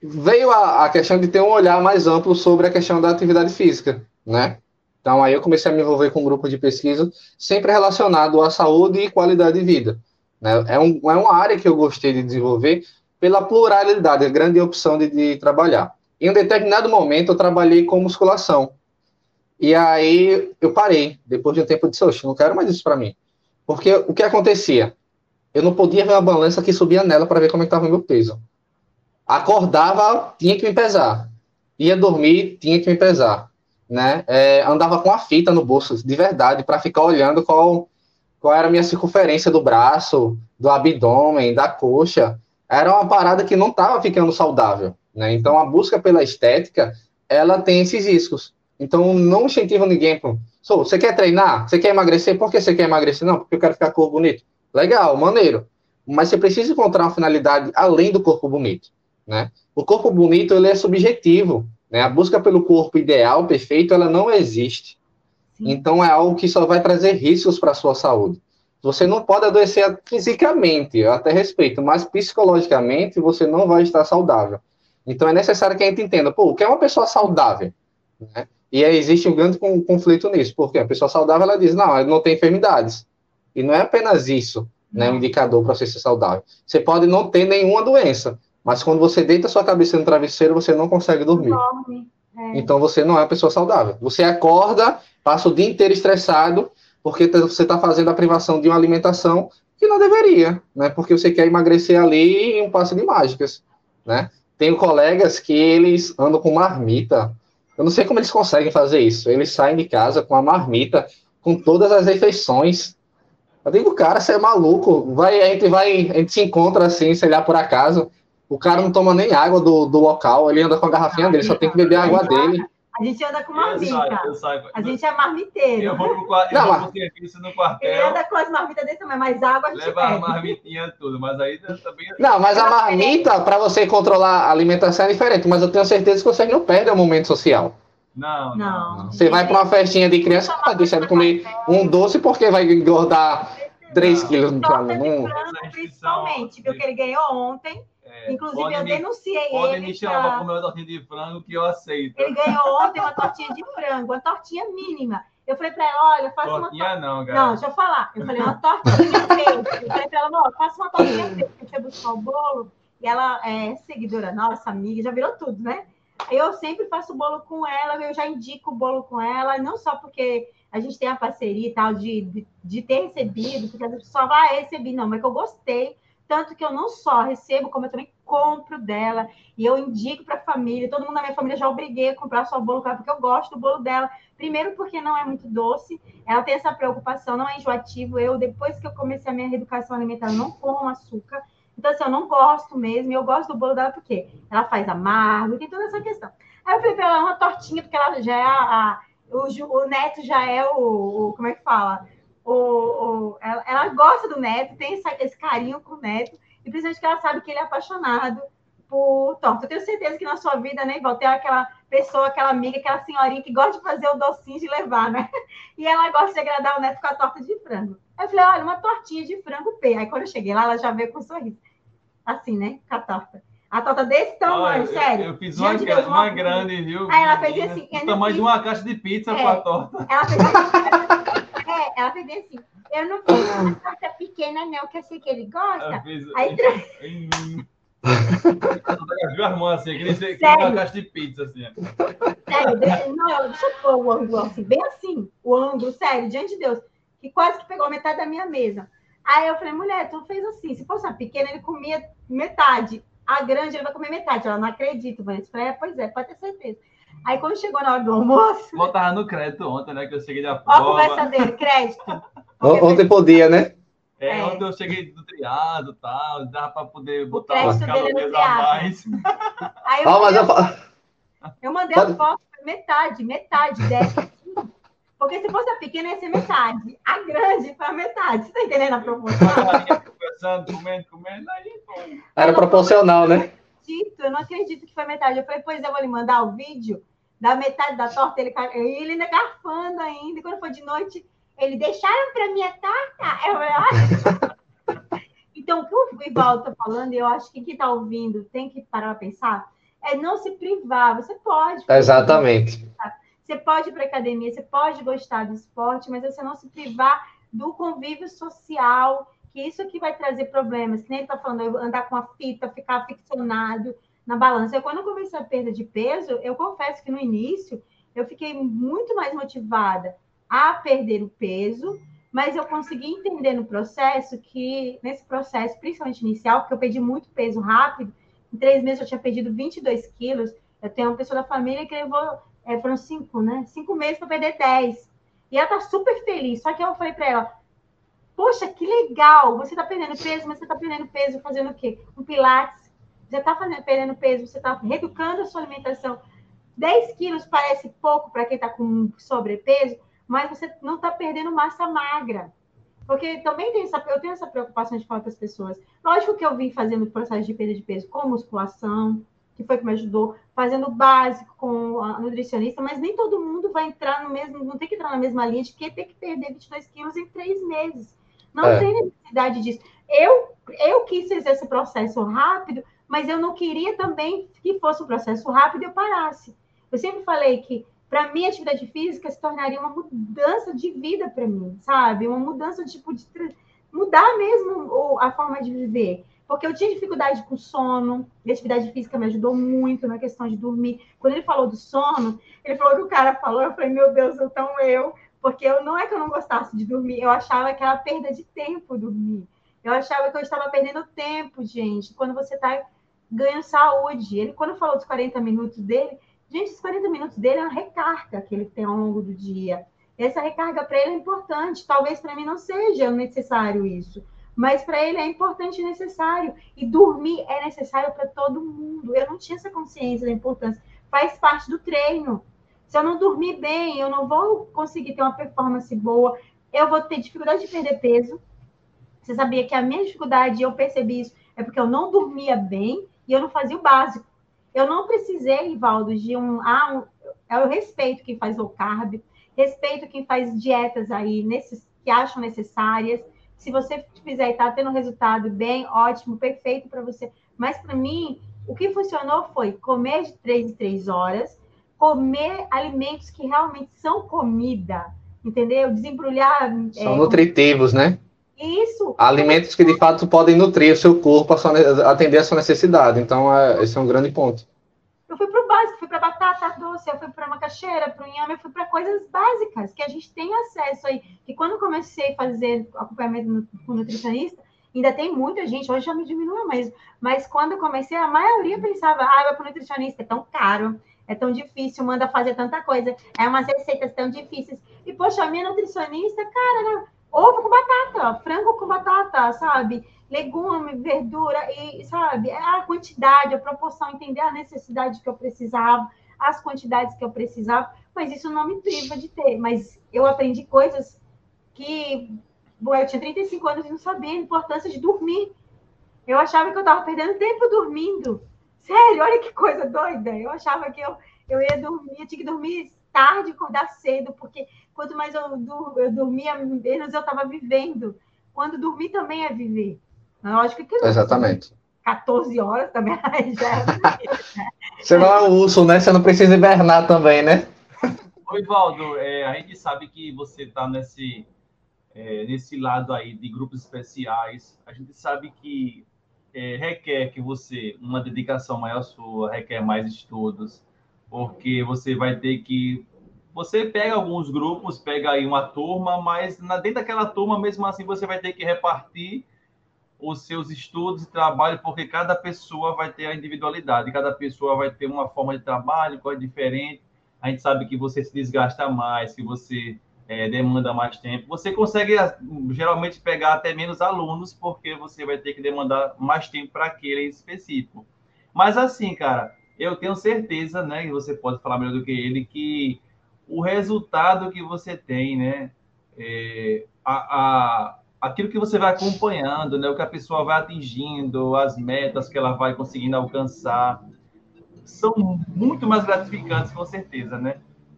Speaker 3: veio a, a questão de ter um olhar mais amplo sobre a questão da atividade física, né? Então aí eu comecei a me envolver com um grupo de pesquisa sempre relacionado à saúde e qualidade de vida. Né? É, um, é uma área que eu gostei de desenvolver pela pluralidade, a grande opção de, de trabalhar. Em um determinado momento eu trabalhei com musculação. E aí eu parei. Depois de um tempo eu disse, oxe, não quero mais isso para mim. Porque o que acontecia? Eu não podia ver uma balança que subia nela para ver como é estava o meu peso. Acordava, tinha que me pesar. Ia dormir, tinha que me pesar. Né? É, andava com a fita no bolso, de verdade, para ficar olhando qual, qual era a minha circunferência do braço, do abdômen, da coxa. Era uma parada que não estava ficando saudável. Né? Então, a busca pela estética, ela tem esses riscos. Então, não incentivo ninguém. Pô. So, você quer treinar? Você quer emagrecer? Por que você quer emagrecer? Não, porque eu quero ficar com o corpo bonito. Legal, maneiro. Mas você precisa encontrar uma finalidade além do corpo bonito. Né? O corpo bonito ele é subjetivo. Né? A busca pelo corpo ideal, perfeito, ela não existe. Sim. Então, é algo que só vai trazer riscos para a sua saúde. Você não pode adoecer fisicamente, eu até respeito, mas psicologicamente você não vai estar saudável. Então, é necessário que a gente entenda, pô, o que é uma pessoa saudável? Né? E aí existe um grande conflito nisso, porque a pessoa saudável, ela diz, não, ela não tem enfermidades. E não é apenas isso, né, um indicador para você ser saudável. Você pode não ter nenhuma doença, mas quando você deita sua cabeça no travesseiro, você não consegue dormir.
Speaker 1: Dorme. É.
Speaker 3: Então você não é uma pessoa saudável. Você acorda, passa o dia inteiro estressado, porque você está fazendo a privação de uma alimentação que não deveria, né? Porque você quer emagrecer ali em um passe de mágicas, né? Tenho colegas que eles andam com marmita. Eu não sei como eles conseguem fazer isso. Eles saem de casa com a marmita, com todas as refeições. Eu digo, cara, você é maluco. Vai, a gente vai, a gente se encontra assim, sei lá, por acaso. O cara não toma nem água do, do local, ele anda com a garrafinha dele, só tem que beber a água dele.
Speaker 1: A gente anda com
Speaker 2: Eu
Speaker 1: marmita.
Speaker 2: saio, eu saio.
Speaker 1: A gente é marmiteiro.
Speaker 2: Eu vou pro, qua- eu
Speaker 3: Não,
Speaker 2: vou
Speaker 3: mas-
Speaker 2: pro serviço no
Speaker 1: Ele
Speaker 2: quartel,
Speaker 1: anda com as marmitas desse tamanho, mas água a gente
Speaker 2: leva a
Speaker 1: bebe.
Speaker 2: marmitinha tudo, mas aí também
Speaker 3: Não, mas a marmita, para você controlar a alimentação é diferente, mas eu tenho certeza que você não perde o momento social.
Speaker 2: não,
Speaker 1: Não.
Speaker 3: Você vai para uma festinha de criança, você vai deixar de comer um doce porque vai engordar 3
Speaker 2: Não.
Speaker 3: quilos não.
Speaker 2: Essa
Speaker 1: principalmente,
Speaker 2: restrição-
Speaker 1: porque ele ganhou ontem.
Speaker 2: É,
Speaker 1: Inclusive, eu
Speaker 2: me-
Speaker 1: denunciei
Speaker 2: Podem
Speaker 1: ele.
Speaker 2: me chamar
Speaker 1: pra-
Speaker 2: para comer uma tortinha de frango que eu aceito.
Speaker 1: Ele ganhou ontem uma tortinha de frango, uma tortinha mínima. Eu falei para ela, olha, faça uma
Speaker 2: Tortinha não, cara.
Speaker 1: Não, deixa eu falar. Eu falei, uma tortinha peixe. Eu falei pra ela, amor, faça uma tortinha peixe. Eu fui buscar o bolo e ela é seguidora nossa, amiga, já virou tudo, né? Aí Eu sempre faço o bolo com ela, eu já indico o bolo com ela, não só porque a gente tem a parceria e tal de, de, de ter recebido, porque a só vai receber, não, mas que eu gostei. Tanto que eu não só recebo, como eu também compro dela. E eu indico para a família. Todo mundo na minha família já obriguei a comprar só o bolo com ela, porque eu gosto do bolo dela. Primeiro, porque não é muito doce. Ela tem essa preocupação, não é enjoativo. Eu, depois que eu comecei a minha reeducação alimentar, não como açúcar. Então, assim, eu não gosto mesmo. E eu gosto do bolo dela porque ela faz amargo, tem toda essa questão. Aí eu falei pra ela uma tortinha, porque ela já é a. a- o, o neto já é o, o- Como é que fala? O, o- ela, ela gosta do neto, tem essa- esse carinho com o neto. E principalmente que ela sabe que ele é apaixonado por torta. Eu tenho certeza que na sua vida, né, Val, tem aquela pessoa, aquela amiga, aquela senhorinha que gosta de fazer o docinho de levar, né? E ela gosta de agradar o neto com a torta de frango. Aí eu falei, olha, uma tortinha de frango P. Aí quando eu cheguei lá, ela já veio com um sorriso. Assim, né? Com a torta. A torta desse tamanho,
Speaker 2: Olha,
Speaker 1: sério.
Speaker 2: Eu, fiz uma,
Speaker 1: de Deus,
Speaker 2: uma
Speaker 1: uma-
Speaker 2: grande, viu?
Speaker 1: Aí ela fez assim,
Speaker 2: O
Speaker 1: não
Speaker 2: tamanho de uma caixa de pizza
Speaker 1: É.
Speaker 2: com a torta.
Speaker 1: Ela fez assim. É, ela fez bem assim. Eu não fiz uma torta pequena, não, que eu sei que ele gosta.
Speaker 2: Fez.
Speaker 1: Aí.
Speaker 2: Ela viu as mãos assim, que nem nem uma
Speaker 1: Sério?
Speaker 2: caixa de pizza, assim.
Speaker 1: Sério, não, deixa eu pôr o ângulo assim, bem assim, o ângulo, sério, diante de Deus, que quase que pegou metade da minha mesa. Aí eu falei, mulher, tu fez assim, se fosse uma pequena, ele comia metade. A grande, ele vai comer metade. Ela não acredito, Vanessa. Eu falei, é, pois é, pode ter certeza. Aí quando chegou na hora do almoço,
Speaker 2: Botava no crédito ontem, né? Que eu cheguei da
Speaker 1: ó a
Speaker 2: prova.
Speaker 1: conversa dele, crédito.
Speaker 3: O- Ontem podia, né?
Speaker 2: É,
Speaker 1: É.
Speaker 2: ontem eu cheguei do triado e tal, dava pra poder botar
Speaker 1: crédito
Speaker 2: umas
Speaker 1: dele é no
Speaker 2: calorias a
Speaker 1: triado.
Speaker 2: mais.
Speaker 1: Aí eu,
Speaker 3: mas
Speaker 1: mandei,
Speaker 3: eu, fa-
Speaker 1: eu mandei
Speaker 3: Pode-
Speaker 1: a foto, metade, metade dessa. Porque se fosse a pequena, ia ser metade. A grande foi a metade. Você tá entendendo a proporção?
Speaker 2: Conversando, comendo, comendo, aí, pô.
Speaker 3: era proporcional, né?
Speaker 1: Acredito, eu não acredito que foi metade. Eu falei, pois eu vou lhe mandar o vídeo da metade da torta, ele, e ele ainda garfando ainda. E quando foi de noite, ele deixaram para minha torta. Eu falei, ah. Então, o que o Ivaldo está falando, e eu acho que quem está ouvindo tem que parar para pensar, é não se privar. Você pode.
Speaker 3: Exatamente.
Speaker 1: Você pode ir para academia, você pode gostar do esporte, mas você não se privar do convívio social, que isso que vai trazer problemas. Que nem está falando, andar com a fita, ficar ficcionado na balança. Eu, quando eu comecei a perda de peso, eu confesso que no início eu fiquei muito mais motivada a perder o peso, mas eu consegui entender no processo que, nesse processo, principalmente inicial, porque eu perdi muito peso rápido, em três meses eu tinha perdido 22 quilos. Eu tenho uma pessoa da família que levou é, foram cinco, né? Cinco meses para perder 10. E ela tá super feliz. Só que eu falei para ela: Poxa, que legal! Você tá perdendo peso, mas você tá perdendo peso fazendo o quê? Um pilates. Você tá fazendo, perdendo peso, você tá reeducando a sua alimentação. 10 quilos parece pouco para quem tá com sobrepeso, mas você não tá perdendo massa magra. Porque também tem essa, eu tenho essa preocupação de falar para as pessoas. Lógico que eu vim fazendo processo de perda de peso com musculação, que foi que me ajudou, fazendo básico com a nutricionista, mas nem todo mundo vai entrar no mesmo, não tem que entrar na mesma linha de que ter que perder 22 quilos em três meses. Não
Speaker 3: É.
Speaker 1: tem necessidade disso. Eu, eu quis fazer esse processo rápido, mas eu não queria também que fosse um processo rápido e eu parasse. Eu sempre falei que, para mim, a atividade física se tornaria uma mudança de vida para mim, sabe? Uma mudança, tipo, de mudar mesmo a forma de viver. Porque eu tinha dificuldade com sono, e a atividade física me ajudou muito na questão de dormir. Quando ele falou do sono, ele falou que o cara falou, eu falei, meu Deus, então eu. Porque eu não é que eu não gostasse de dormir, eu achava que era perda de tempo dormir. Eu achava que eu estava perdendo tempo, gente, quando você está ganhando saúde. Ele, quando falou dos 40 minutos dele, gente, os 40 minutos dele é uma recarga que ele tem ao longo do dia. Essa recarga para ele é importante. Talvez para mim não seja necessário isso. mas para ele é importante e necessário. E dormir é necessário para todo mundo. Eu não tinha essa consciência da importância. Faz parte do treino. Se eu não dormir bem, eu não vou conseguir ter uma performance boa, eu vou ter dificuldade de perder peso. Você sabia que a minha dificuldade, eu percebi isso, é porque eu não dormia bem e eu não fazia o básico. Eu não precisei, Valdo, de um. Ah, um eu respeito quem faz low carb, respeito quem faz dietas aí nesses, que acham necessárias. Se você fizer e está tendo resultado bem, ótimo, perfeito para você. Mas para mim, o que funcionou foi comer de três em três horas, comer alimentos que realmente são comida, entendeu? Desembrulhar.
Speaker 3: São é, nutritivos, né?
Speaker 1: Isso.
Speaker 3: Alimentos que de fato podem nutrir o seu corpo, a atender a sua necessidade. Então, é, esse é um grande ponto.
Speaker 1: Eu fui para o básico, fui para batata doce, eu fui para macaxeira, para o inhame, eu fui para coisas básicas que a gente tem acesso aí. Que quando eu comecei a fazer acompanhamento com nutricionista, ainda tem muita gente, hoje já me diminui mais, mas quando eu comecei, a maioria pensava, ah, vai para o nutricionista, é tão caro, é tão difícil, manda fazer tanta coisa, é umas receitas tão difíceis. E, poxa, a minha nutricionista, cara, né? ovo com batata, frango com batata, sabe? Legume, verdura, e, sabe? É a quantidade, a proporção, entender a necessidade que eu precisava, as quantidades que eu precisava, mas isso não me priva de ter. Mas eu aprendi coisas que. Bom, eu tinha 35 anos e não sabia a importância de dormir. Eu achava que eu estava perdendo tempo dormindo. Sério, olha que coisa doida. Eu achava que eu, eu ia dormir, eu tinha que dormir tarde, acordar cedo, porque quanto mais eu, eu dormia, menos eu estava vivendo. Quando dormir também é viver. Lógico que
Speaker 3: não. Exatamente.
Speaker 1: 14 horas também já
Speaker 3: é Você não é um urso, né? Você não precisa hibernar também, né?
Speaker 2: Oi, Valdo, é, a gente sabe que você está nesse, é, nesse lado aí de grupos especiais. A gente sabe que é, requer que você, uma dedicação maior sua, requer mais estudos, porque você vai ter que. Você pega alguns grupos, pega aí uma turma, mas na, dentro daquela turma, mesmo assim, você vai ter que repartir os seus estudos e trabalho, porque cada pessoa vai ter a individualidade, cada pessoa vai ter uma forma de trabalho, coisa diferente. A gente sabe que você se desgasta mais, que você é, demanda mais tempo. Você consegue geralmente pegar até menos alunos, porque você vai ter que demandar mais tempo para aquele específico. Mas assim, cara, eu tenho certeza, né, e você pode falar melhor do que ele, que o resultado que você tem, né, é, a, a, aquilo que você vai acompanhando, né, o que a pessoa vai atingindo, as metas que ela vai conseguindo alcançar, são muito mais gratificantes, com certeza, né?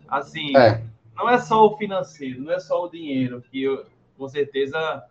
Speaker 2: Assim, é não é só o financeiro, não é só o dinheiro, que eu, com certeza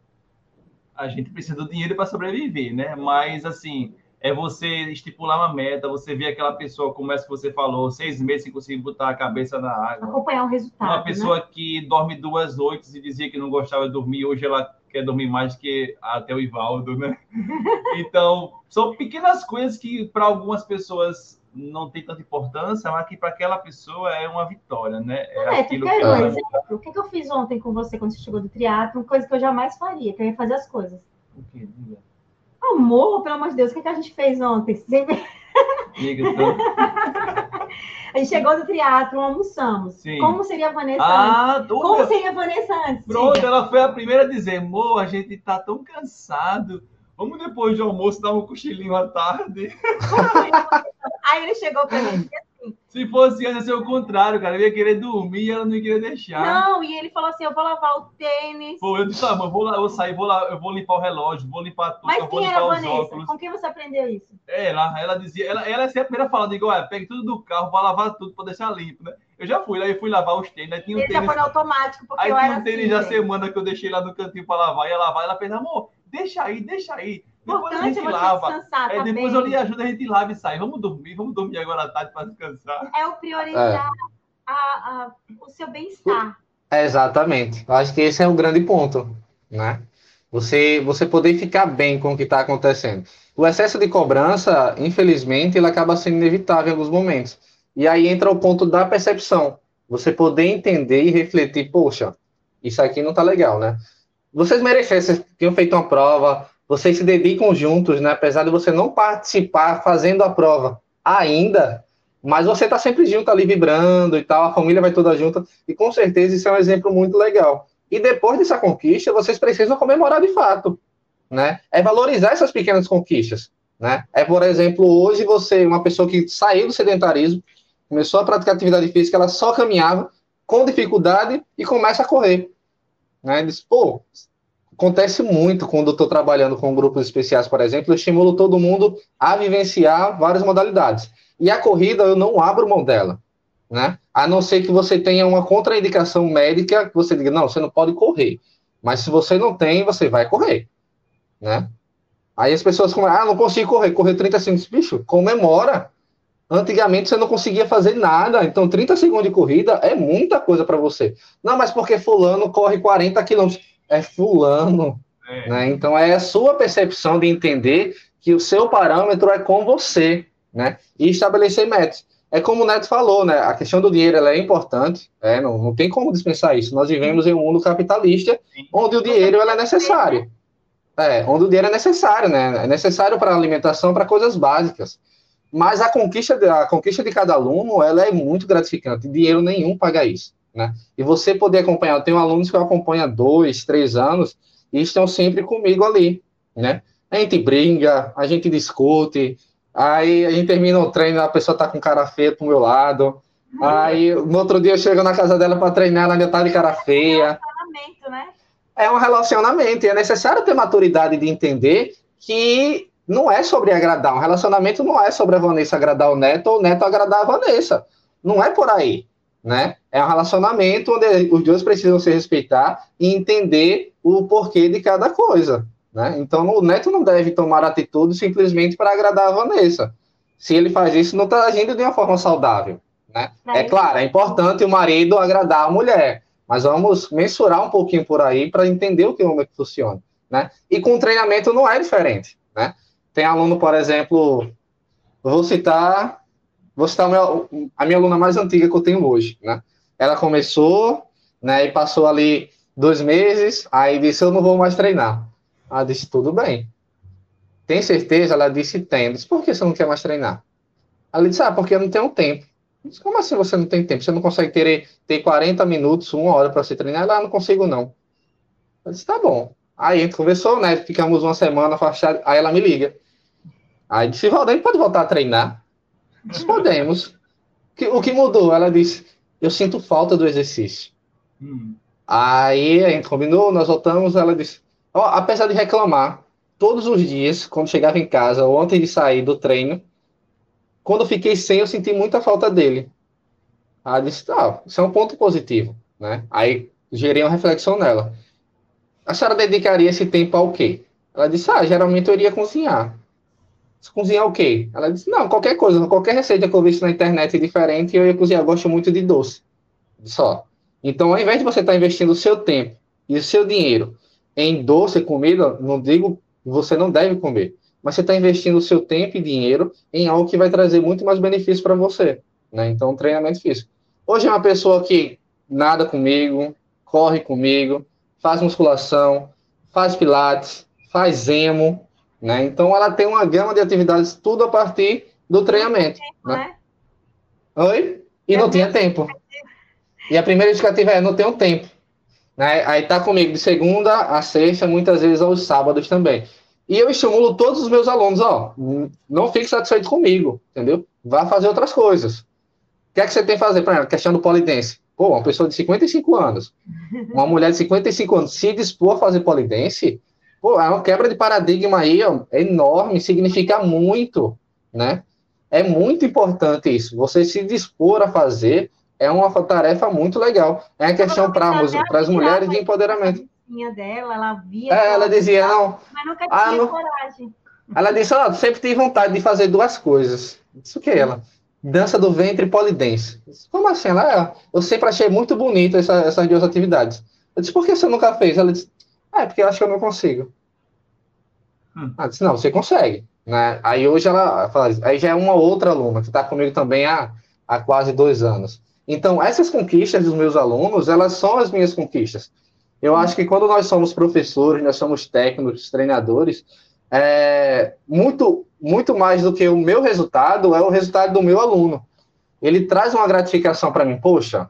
Speaker 2: a gente precisa do dinheiro para sobreviver, né? Mas, assim, é você estipular uma meta, você ver aquela pessoa, como é que você falou, seis meses sem conseguir botar a cabeça na água.
Speaker 1: Acompanhar o resultado.
Speaker 2: Uma pessoa né? que dorme duas noites e dizia que não gostava de dormir, hoje ela quer dormir mais que até o Ivaldo, né? Então, são pequenas coisas que para algumas pessoas não tem tanta importância, mas que para aquela pessoa é uma vitória, né?
Speaker 1: É, é aquilo que um exemplo. O que, que eu fiz ontem com você quando você chegou do triatlo? Uma coisa que eu jamais faria, que eu ia fazer as coisas. O quê? Diga. Amor, pelo amor de Deus, o que, que a gente fez ontem? Diga, então. A gente chegou do triatlo, almoçamos. Sim. Como seria a Vanessa ah, antes? Como seria a Vanessa antes?
Speaker 2: Pronto, Diga. ela foi a primeira a dizer, amor, a gente tá tão cansado Vamos depois de almoço dar um cochilinho à tarde.
Speaker 1: Aí ele chegou para mim assim.
Speaker 2: Se fosse ia ser o contrário, cara. Eu ia querer dormir e ela não ia querer deixar.
Speaker 1: Não, e ele falou assim: eu vou lavar o tênis.
Speaker 2: Pô, eu disse, ah, eu vou, lá, eu sair, vou lá, eu vou limpar o relógio, vou limpar tudo,
Speaker 1: Mas
Speaker 2: vou
Speaker 1: limpar os Vanessa? óculos. Com quem você aprendeu isso?
Speaker 2: Ela, ela dizia, ela, ela é sempre a primeira fala, digo, olha, pegue tudo do carro, vou lavar tudo para deixar limpo, né? Eu já fui, aí fui lavar os tênis, aí tinha um
Speaker 1: ele
Speaker 2: tênis.
Speaker 1: já foi automático, porque
Speaker 2: aí
Speaker 1: eu
Speaker 2: tinha um tênis assim, da semana que eu deixei lá no cantinho para lavar, ia lavar, ela fez, amor, deixa aí, deixa aí. Depois a gente lava. É, depois eu lhe ajudo, a gente lava e sai. Vamos dormir, vamos dormir agora à tarde para descansar.
Speaker 1: É o priorizar é. A, a, o seu bem-estar.
Speaker 3: É, exatamente. Eu acho que esse é o grande ponto, né? Você, você poder ficar bem com o que está acontecendo. O excesso de cobrança, infelizmente, ele acaba sendo inevitável em alguns momentos. E aí entra o ponto da percepção. Você poder entender e refletir, poxa, isso aqui não está legal, né? Vocês merecessem, tinham feito uma prova, vocês se dedicam juntos, né? Apesar de você não participar fazendo a prova ainda, mas você está sempre junto ali vibrando e tal, a família vai toda junta, e com certeza isso é um exemplo muito legal. E depois dessa conquista, vocês precisam comemorar de fato. né? É valorizar essas pequenas conquistas, né? É, por exemplo, hoje você, uma pessoa que saiu do sedentarismo, começou a praticar atividade física, ela só caminhava com dificuldade e começa a correr, né? Diz, pô, acontece muito quando eu estou trabalhando com grupos especiais, por exemplo, eu estimulo todo mundo a vivenciar várias modalidades. E a corrida, eu não abro mão dela, né? A não ser que você tenha uma contraindicação médica, que você diga, não, você não pode correr. Mas se você não tem, você vai correr, né? Aí as pessoas começam, ah, não consigo correr, correr 30 segundos, bicho, comemora. Antigamente você não conseguia fazer nada, então 30 segundos de corrida é muita coisa para você. Não, mas porque fulano corre 40 quilômetros. É fulano, é. Né? Então é a sua percepção de entender que o seu parâmetro é com você, né? E estabelecer metas. É como o Neto falou, né? A questão do dinheiro é importante, é, não, não tem como dispensar isso. Nós vivemos em um mundo capitalista onde o dinheiro é necessário. É, onde o dinheiro é necessário, né? É necessário para alimentação, para coisas básicas. Mas a conquista, de, a conquista de cada aluno, ela é muito gratificante. Dinheiro nenhum paga isso, né? E você poder acompanhar, eu tenho alunos que eu acompanho há dois, três anos e estão sempre comigo ali, né? A gente briga, a gente discute, Aí a gente termina o treino, a pessoa tá com cara feia pro meu lado. Aí no outro dia eu chego na casa dela para treinar, ela ainda tá de cara feia. É um relacionamento, né? É um relacionamento, e é necessário ter maturidade de entender que não é sobre agradar. Um relacionamento não é sobre a Vanessa agradar o Neto ou o Neto agradar a Vanessa. Não é por aí, né? É um relacionamento onde os dois precisam se respeitar e entender o porquê de cada coisa. Né? Então, o Neto não deve tomar atitude simplesmente para agradar a Vanessa. Se ele faz isso, não está agindo de uma forma saudável. Né? É claro, é importante o marido agradar a mulher, mas vamos mensurar um pouquinho por aí para entender o que é que funciona. Né? E com treinamento não é diferente. Né? Tem aluno, por exemplo, vou citar, vou citar a minha, aluna mais antiga que eu tenho hoje. Né? Ela começou né, e passou ali dois meses, aí disse: Eu não vou mais treinar. Ela disse, tudo bem. Tem certeza? Ela disse, tem. disse, por que você não quer mais treinar? Ela disse, ah, porque eu não tenho tempo. Disse, como assim você não tem tempo? Você não consegue ter, ter 40 minutos, uma hora para você treinar? Ela, ah, não consigo não. Eu disse, tá bom. Aí a gente conversou, né? Ficamos uma semana afastado. Aí ela me liga. Aí disse, Valdeir, pode voltar a treinar? Podemos. O que mudou? Ela disse, eu sinto falta do exercício. Hum. Aí a gente combinou, nós voltamos, ela disse, Ó, apesar de reclamar todos os dias, quando chegava em casa ou antes de sair do treino, quando eu fiquei sem, eu senti muita falta dele. Aí disse, ah, isso é um ponto positivo, né? Aí gerei uma reflexão nela. A senhora dedicaria esse tempo ao quê? Ela disse, ah, geralmente eu iria cozinhar. Cozinhar o quê? Ela disse, não, qualquer coisa, qualquer receita que eu visse na internet diferente, eu ia cozinhar. Eu gosto muito de doce. Só. Então, ao invés de você estar investindo o seu tempo e o seu dinheiro em doce, comida, não digo você não deve comer, mas você está investindo o seu tempo e dinheiro em algo que vai trazer muito mais benefício para você, né? Então, treinamento físico. Hoje é uma pessoa que nada comigo, corre comigo, faz musculação, faz pilates, faz emo, né? Então, ela tem uma gama de atividades tudo a partir do treinamento, tempo, né? né? Oi? E não tinha tempo. E a primeira indicativa é não tenho tempo. Né? Aí tá comigo de segunda a sexta, muitas vezes aos sábados também. E eu estimulo todos os meus alunos, ó, não fique satisfeito comigo, entendeu? Vá fazer outras coisas. O que é que você tem que fazer? Por exemplo, questão do polidense. Pô, uma pessoa de 55 anos, uma mulher de 55 anos, se dispor a fazer polidense, pô, é uma quebra de paradigma aí, ó, é enorme, significa muito, né? É muito importante isso. Você se dispor a fazer é uma tarefa muito legal. É a questão para as mulheres de empoderamento.
Speaker 1: Dela, ela via.
Speaker 3: É, ela dizia, não.
Speaker 1: Mas nunca ah, tinha não, coragem.
Speaker 3: Ela disse, ó, oh, sempre tive vontade de fazer duas coisas. Isso que ela. Dança do ventre e polidense. Como assim? Ela, é, eu sempre achei muito bonita essa, essas duas atividades. Eu disse, por que você nunca fez? Ela disse, ah, é porque eu acho que eu não consigo. Hum. Ela disse, não, você consegue. Né? Aí hoje ela fala, aí já é uma outra aluna que está comigo também há, há quase dois anos. Então, essas conquistas dos meus alunos, elas são as minhas conquistas. Eu acho que quando nós somos professores, nós somos técnicos, treinadores, é, muito, muito mais do que o meu resultado é o resultado do meu aluno. Ele traz uma gratificação para mim. Poxa,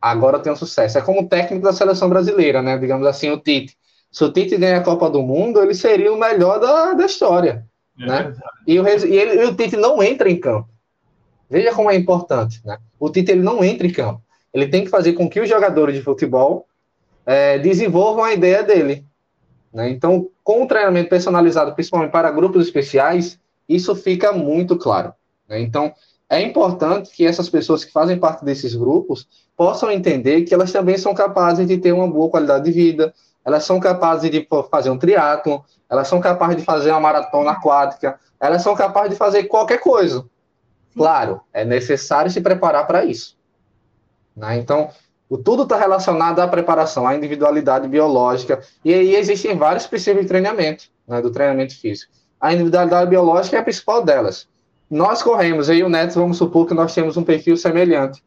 Speaker 3: agora eu tenho sucesso. É como o técnico da seleção brasileira, né? Digamos assim, o Tite. Se o Tite ganha a Copa do Mundo, ele seria o melhor da, da história. É né? E, o, e, ele, e o Tite não entra em campo. Veja como é importante. Né? O Tite ele não entra em campo. Ele tem que fazer com que os jogadores de futebol é, desenvolvam a ideia dele. Né? Então, com o treinamento personalizado, principalmente para grupos especiais, isso fica muito claro. Né? Então, é importante que essas pessoas que fazem parte desses grupos possam entender que elas também são capazes de ter uma boa qualidade de vida, elas são capazes de fazer um triatlo, elas são capazes de fazer uma maratona aquática, elas são capazes de fazer qualquer coisa. Claro, é necessário se preparar para isso. Né? Então, o tudo está relacionado à preparação, à individualidade biológica, e aí existem vários princípios de treinamento, né, do treinamento físico. A individualidade biológica é a principal delas. Nós corremos, eu e o Neto, vamos supor que nós temos um perfil semelhante.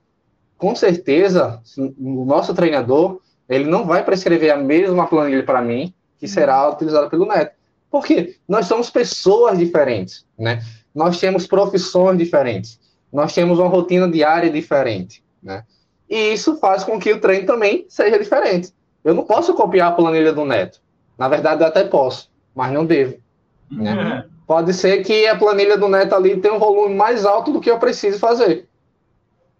Speaker 3: Com certeza, o nosso treinador, ele não vai prescrever a mesma planilha para mim, que será utilizada pelo Neto. Porque nós somos pessoas diferentes, né? Nós temos profissões diferentes, nós temos uma rotina diária diferente, né? E isso faz com que o treino também seja diferente. Eu não posso copiar a planilha do Neto. Na verdade, eu até posso, mas não devo. Né? Pode ser que a planilha do Neto ali tenha um volume mais alto do que eu preciso fazer.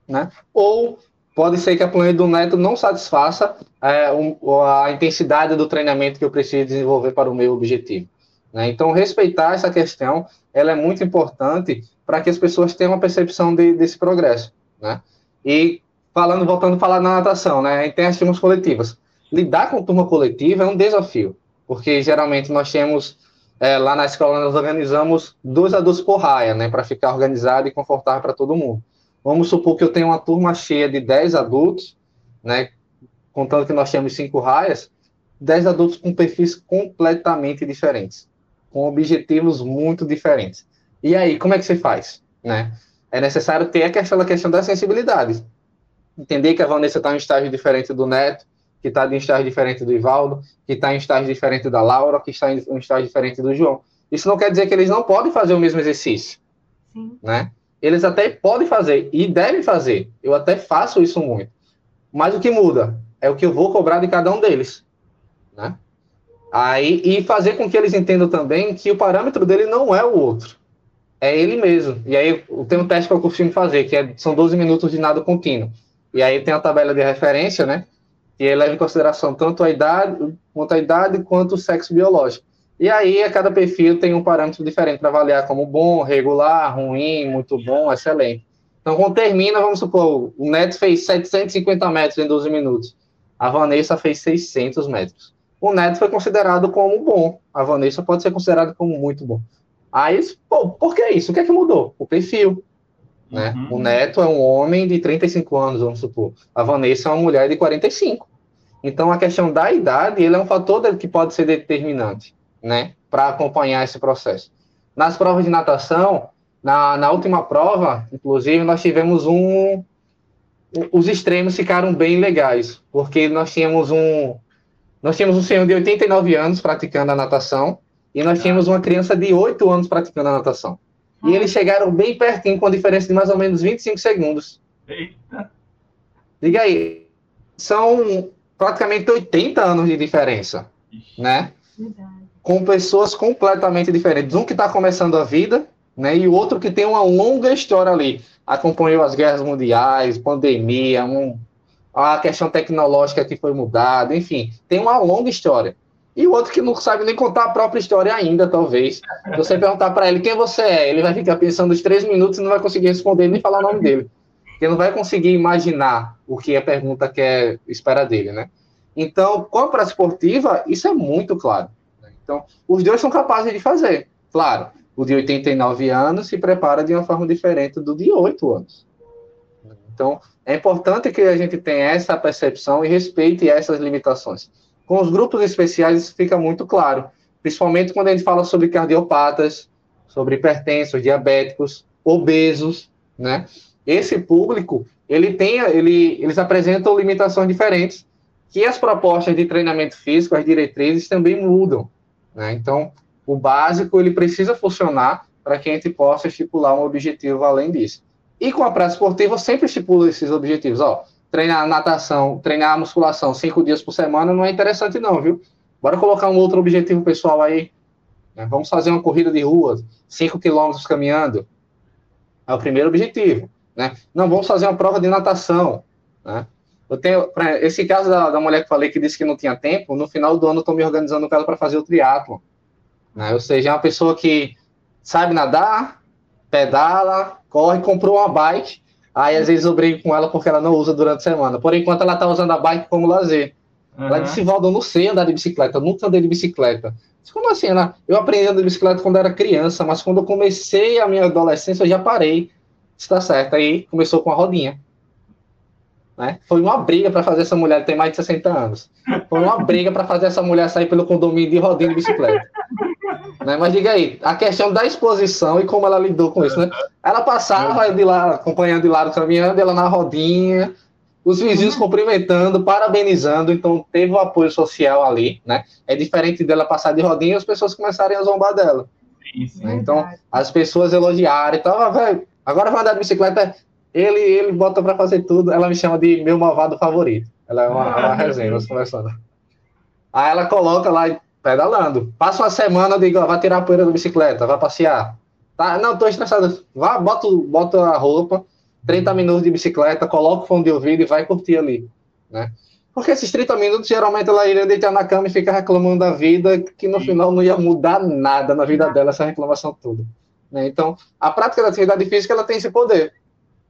Speaker 3: Né? Ou pode ser que a planilha do Neto não satisfaça é, um, a intensidade do treinamento que eu preciso desenvolver para o meu objetivo. Né? Então, respeitar essa questão ela é muito importante para que as pessoas tenham uma percepção de, desse progresso. Né? E falando, voltando a falar na natação, né? A tem as turmas coletivas. Lidar com turma coletiva é um desafio, porque geralmente nós temos é, lá na escola nós organizamos dois adultos por raia, né, para ficar organizado e confortável para todo mundo. Vamos supor que eu tenho uma turma cheia de 10 adultos, né, contando que nós temos cinco raias, 10 adultos com perfis completamente diferentes, com objetivos muito diferentes. E aí, como é que você faz, né? É necessário ter aquela questão da sensibilidade entender que a Vanessa está em um estágio diferente do Neto, que está em um estágio diferente do Ivaldo, que está em um estágio diferente da Laura, que está em um estágio diferente do João. Isso não quer dizer que eles não podem fazer o mesmo exercício, Sim. né? Eles até podem fazer e devem fazer. Eu até faço isso muito. Mas o que muda é o que eu vou cobrar de cada um deles, né? Aí, e fazer com que eles entendam também que o parâmetro dele não é o outro, é ele mesmo. E aí tem um teste que eu costumo fazer, que é, são 12 minutos de nado contínuo. E aí tem a tabela de referência, né? Que leva em consideração tanto a idade, quanto a idade, quanto o sexo biológico. E aí, a cada perfil tem um parâmetro diferente para avaliar como bom, regular, ruim, muito bom, excelente. Então, quando termina, vamos supor, o Neto fez 750 metros em 12 minutos. A Vanessa fez 600 metros. O Neto foi considerado como bom. A Vanessa pode ser considerada como muito bom. Aí, pô, por que isso? O que é que mudou? O perfil. Né? Uhum. O Neto é um homem de 35 anos, vamos supor. A Vanessa é uma mulher de 45. Então, a questão da idade ele é um fator que pode ser determinante né, para acompanhar esse processo. Nas provas de natação, na, na última prova, inclusive, nós tivemos um. Os extremos ficaram bem legais, porque nós tínhamos um. Nós tínhamos um senhor de 89 anos praticando a natação e nós tínhamos uma criança de 8 anos praticando a natação. E eles chegaram bem pertinho, com diferença de mais ou menos 25 segundos. Eita! Diga aí, são praticamente 80 anos de diferença, né? Verdade. Com pessoas completamente diferentes. Um que está começando a vida, né? E o outro que tem uma longa história ali. Acompanhou as guerras mundiais, pandemia, um, a questão tecnológica que foi mudada, enfim, tem uma longa história e o outro que não sabe nem contar a própria história ainda, talvez. Você perguntar para ele quem você é, ele vai ficar pensando os três minutos e não vai conseguir responder nem falar o nome dele. Porque não vai conseguir imaginar o que a pergunta quer espera dele, né? Então, com a prática esportiva, isso é muito claro. Então, os dois são capazes de fazer. Claro, o de 89 anos se prepara de uma forma diferente do de 8 anos. Então, é importante que a gente tenha essa percepção e respeite essas limitações. Com os grupos especiais, isso fica muito claro, principalmente quando a gente fala sobre cardiopatas, sobre hipertensos, diabéticos, obesos, né? Esse público, ele tem, ele, eles apresentam limitações diferentes, que as propostas de treinamento físico, as diretrizes também mudam, né? Então, o básico, ele precisa funcionar para que a gente possa estipular um objetivo além disso. E com a prática esportiva, sempre estipulo esses objetivos, ó, treinar natação, treinar musculação cinco dias por semana não é interessante não, viu? Bora colocar um outro objetivo pessoal aí. Né? Vamos fazer uma corrida de rua, 5 quilômetros caminhando. É o primeiro objetivo. Né? Não, vamos fazer uma prova de natação. Né? Eu tenho, esse caso da, da mulher que falei que disse que não tinha tempo, no final do ano eu estou me organizando com ela para fazer o triatlo. Né? Ou seja, é uma pessoa que sabe nadar, pedala, corre, comprou uma bike. Aí às vezes eu brigo com ela porque ela não usa durante a semana. Por enquanto ela está usando a bike como lazer. Uhum. Ela disse, Valdo, eu não sei andar de bicicleta, eu nunca andei de bicicleta. Disse, Como assim? Ela, eu aprendi a andar de bicicleta quando era criança, mas quando eu comecei a minha adolescência eu já parei. Está certo. Aí começou com a rodinha. Né? Foi uma briga para fazer essa mulher ter mais de 60 anos. Foi uma briga para fazer essa mulher sair pelo condomínio de rodinha de bicicleta. Né? Mas diga aí, a questão da exposição e como ela lidou com isso, né? Ela passava de lá, acompanhando de lado, caminhando, ela na rodinha, os vizinhos cumprimentando, parabenizando, então teve o um apoio social ali, né? É diferente dela passar de rodinha e as pessoas começarem a zombar dela. Isso, né? Então, as pessoas elogiaram e tal, ah, velho, agora vai andar de bicicleta, ele, ele bota para fazer tudo, ela me chama de meu malvado favorito. Ela é uma, uma resenha, nós conversando. Aí ela coloca lá pedalando. Passa uma semana, eu digo, ó, vai tirar a poeira da bicicleta, vai passear. Tá, não, tô estressado. Vá, bota, bota a roupa, 30 minutos de bicicleta, coloca o fone de ouvido e vai curtir ali, né? Porque esses 30 minutos, geralmente, ela iria deitar na cama e ficar reclamando da vida, que no final não ia mudar nada na vida dela, essa reclamação toda. Né? Então, a prática da atividade física, ela tem esse poder,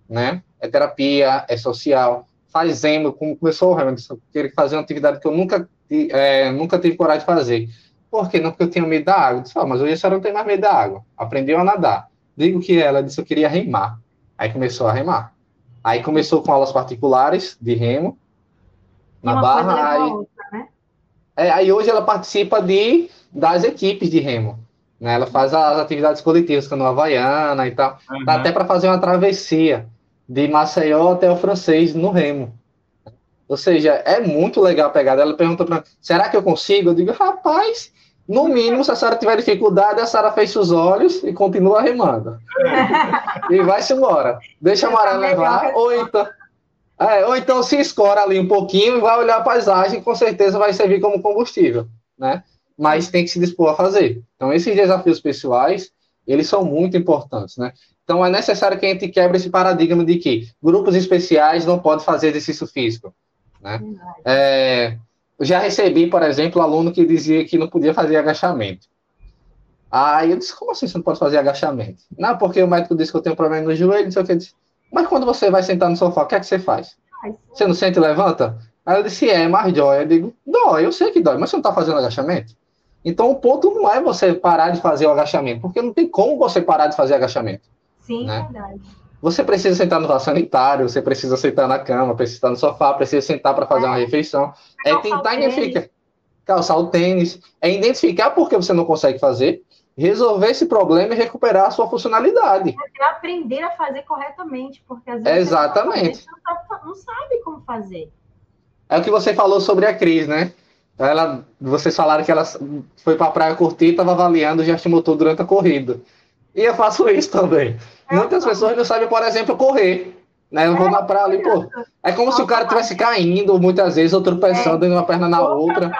Speaker 3: né? É terapia, é social, faz emo, como começou o Hamilton, queria fazer uma atividade que eu nunca é, nunca tive coragem de fazer. Por quê? Não porque eu tinha medo da água. Eu disse, oh, mas hoje a senhora não tem mais medo da água. Aprendeu a nadar. Digo que ela disse que eu queria remar. Aí começou a remar. Aí começou com aulas particulares de remo. Na barra. Aí, outra, né? é, aí hoje ela participa de, das equipes de remo. Né? Ela faz as atividades coletivas, canoa havaiana e tal. Uhum. Dá até para fazer uma travessia de Maceió até o francês no remo. Ou seja, é muito legal a pegada. Ela pergunta para mim, será que eu consigo? Eu digo, rapaz, no mínimo, se a Sara tiver dificuldade, a Sara fecha os olhos e continua remando. e vai-se embora. Deixa a maré levar, ou então, é, ou então se escora ali um pouquinho e vai olhar a paisagem, com certeza vai servir como combustível, né? Mas tem que se dispor a fazer. Então, esses desafios pessoais, eles são muito importantes, né? Então, é necessário que a gente quebre esse paradigma de que grupos especiais não podem fazer exercício físico. Né? É, já recebi, por exemplo, aluno que dizia que não podia fazer agachamento. Aí eu disse, como assim você não pode fazer agachamento? Não, porque o médico disse que eu tenho problema no joelho, não sei o que. Disse, mas quando você vai sentar no sofá, o que é que você faz? Você não sente e levanta? Aí eu disse, é, mas dói. Eu digo, dói, eu sei que dói, mas você não está fazendo agachamento? Então o ponto não é você parar de fazer o agachamento, porque não tem como você parar de fazer agachamento.
Speaker 1: Sim, né? verdade.
Speaker 3: Você precisa sentar no sanitário, você precisa sentar na cama, precisa sentar no sofá, precisa sentar para fazer é. uma refeição. É tentar identificar. Calçar o tênis. É identificar por que você não consegue fazer, resolver esse problema e recuperar a sua funcionalidade.
Speaker 1: É aprender a fazer corretamente, porque às
Speaker 3: vezes Exatamente.
Speaker 1: você não, sabe como fazer.
Speaker 3: É o que você falou sobre a Cris, né? Ela, vocês falaram que ela foi para a praia curtir, estava avaliando já te motor durante a corrida. E eu faço isso também. Muitas pessoas não sabem, por exemplo, correr. Né? Eu vou na praia ali, pô. É como se o cara estivesse caindo muitas vezes, ou tropeçando de uma perna na outra.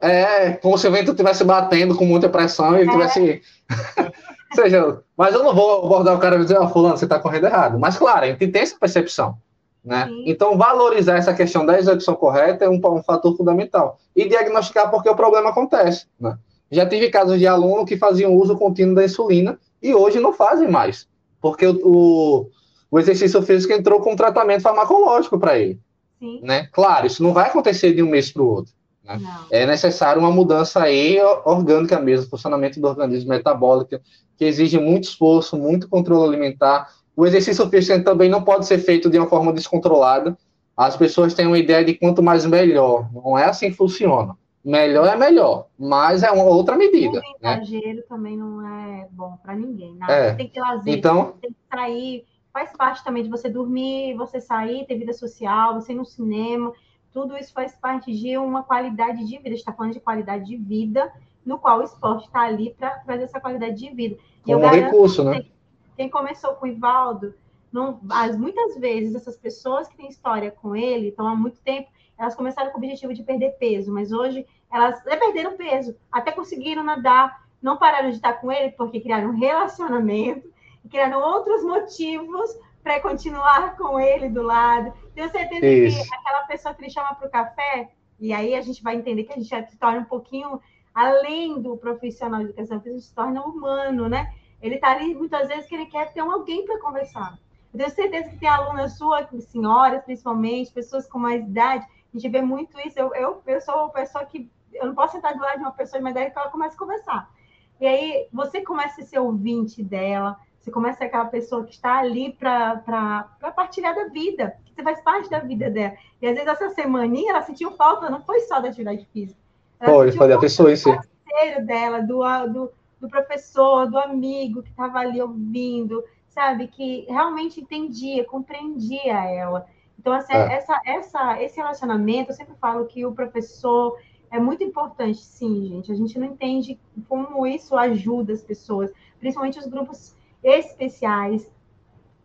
Speaker 3: É, como se o vento estivesse batendo com muita pressão e ele tivesse. seja, mas eu não vou abordar o cara e dizer, ó, oh, fulano, você está correndo errado. Mas claro, a gente tem essa percepção. Né? Então, valorizar essa questão da execução correta é um, um, fator fundamental. E diagnosticar porque o problema acontece. Né? Já tive casos de aluno que faziam uso contínuo da insulina e hoje não fazem mais, porque o, o, o exercício físico entrou com um tratamento farmacológico para ele. Sim. Né? Claro, isso não vai acontecer de um mês para o outro. Né? É necessário uma mudança aí orgânica mesmo, funcionamento do organismo metabólico, que exige muito esforço, muito controle alimentar. O exercício físico também não pode ser feito de uma forma descontrolada. As pessoas têm uma ideia de quanto mais melhor. Não é assim que funciona melhor é melhor, mas é uma outra medida. O
Speaker 1: né? exagero também não é bom para ninguém. Nada. É. Tem que ter lazer, então, tem que sair. Faz parte também de você dormir, você sair, ter vida social, você ir no cinema. Tudo isso faz parte de uma qualidade de vida. A gente está falando de qualidade de vida, no qual o esporte está ali para trazer essa qualidade de vida.
Speaker 3: E Como recurso, né?
Speaker 1: Quem começou com o Ivaldo, não, as, muitas vezes essas pessoas que têm história com ele estão há muito tempo, elas começaram com o objetivo de perder peso, mas hoje elas perderam peso, até conseguiram nadar, não pararam de estar com ele porque criaram um relacionamento, criaram outros motivos para continuar com ele do lado. Tenho certeza Isso. que aquela pessoa que ele chama para o café, e aí a gente vai entender que a gente já se torna um pouquinho além do profissional de educação física, se torna humano, né? Ele está ali muitas vezes que ele quer ter um alguém para conversar. Eu tenho certeza que tem alunas suas, senhoras principalmente, pessoas com mais idade, a gente vê muito isso. Eu, eu, eu sou uma pessoa que eu não posso sentar do lado de uma pessoa idade que ela começa a conversar. E aí você começa a ser ouvinte dela, você começa a ser aquela pessoa que está ali para partilhar da vida, você faz parte da vida dela. E às vezes essa semaninha ela sentiu falta, não foi só da atividade física.
Speaker 3: Ela da pessoa em si.
Speaker 1: parceiro dela, do, do, do professor, do amigo que estava ali ouvindo, sabe? Que realmente entendia, compreendia ela. Então, assim, é. essa, essa, esse relacionamento, eu sempre falo que o professor é muito importante, sim, gente. A gente não entende como isso ajuda as pessoas, principalmente os grupos especiais,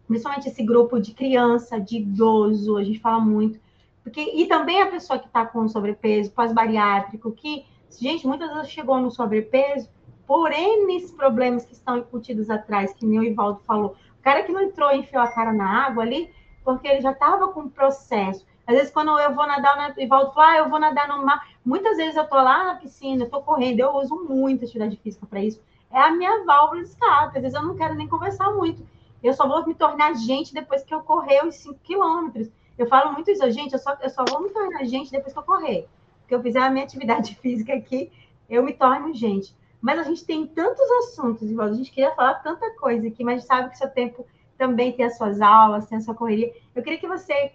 Speaker 1: principalmente esse grupo de criança, de idoso, a gente fala muito. Porque, e também a pessoa que está com sobrepeso, pós-bariátrico, que, gente, muitas vezes chegou no sobrepeso por N problemas que estão incutidos atrás, que nem o Ivaldo falou. O cara que não entrou e enfiou a cara na água ali, porque ele já estava com o processo. Às vezes, quando eu vou nadar, o Ivaldo fala, ah, eu vou nadar no mar. Muitas vezes eu estou lá na piscina, estou correndo, eu uso muito atividade física para isso é a minha válvula de escape. Às vezes eu não quero nem conversar muito. Eu só vou me tornar gente depois que eu correr os 5 quilômetros. Eu falo muito isso, gente, eu só, eu só vou me tornar gente depois que eu correr. Porque eu fizer a minha atividade física aqui, eu me torno gente. Mas a gente tem tantos assuntos, igual a gente queria falar tanta coisa aqui, mas sabe que seu tempo também tem as suas aulas, tem a sua correria. Eu queria que você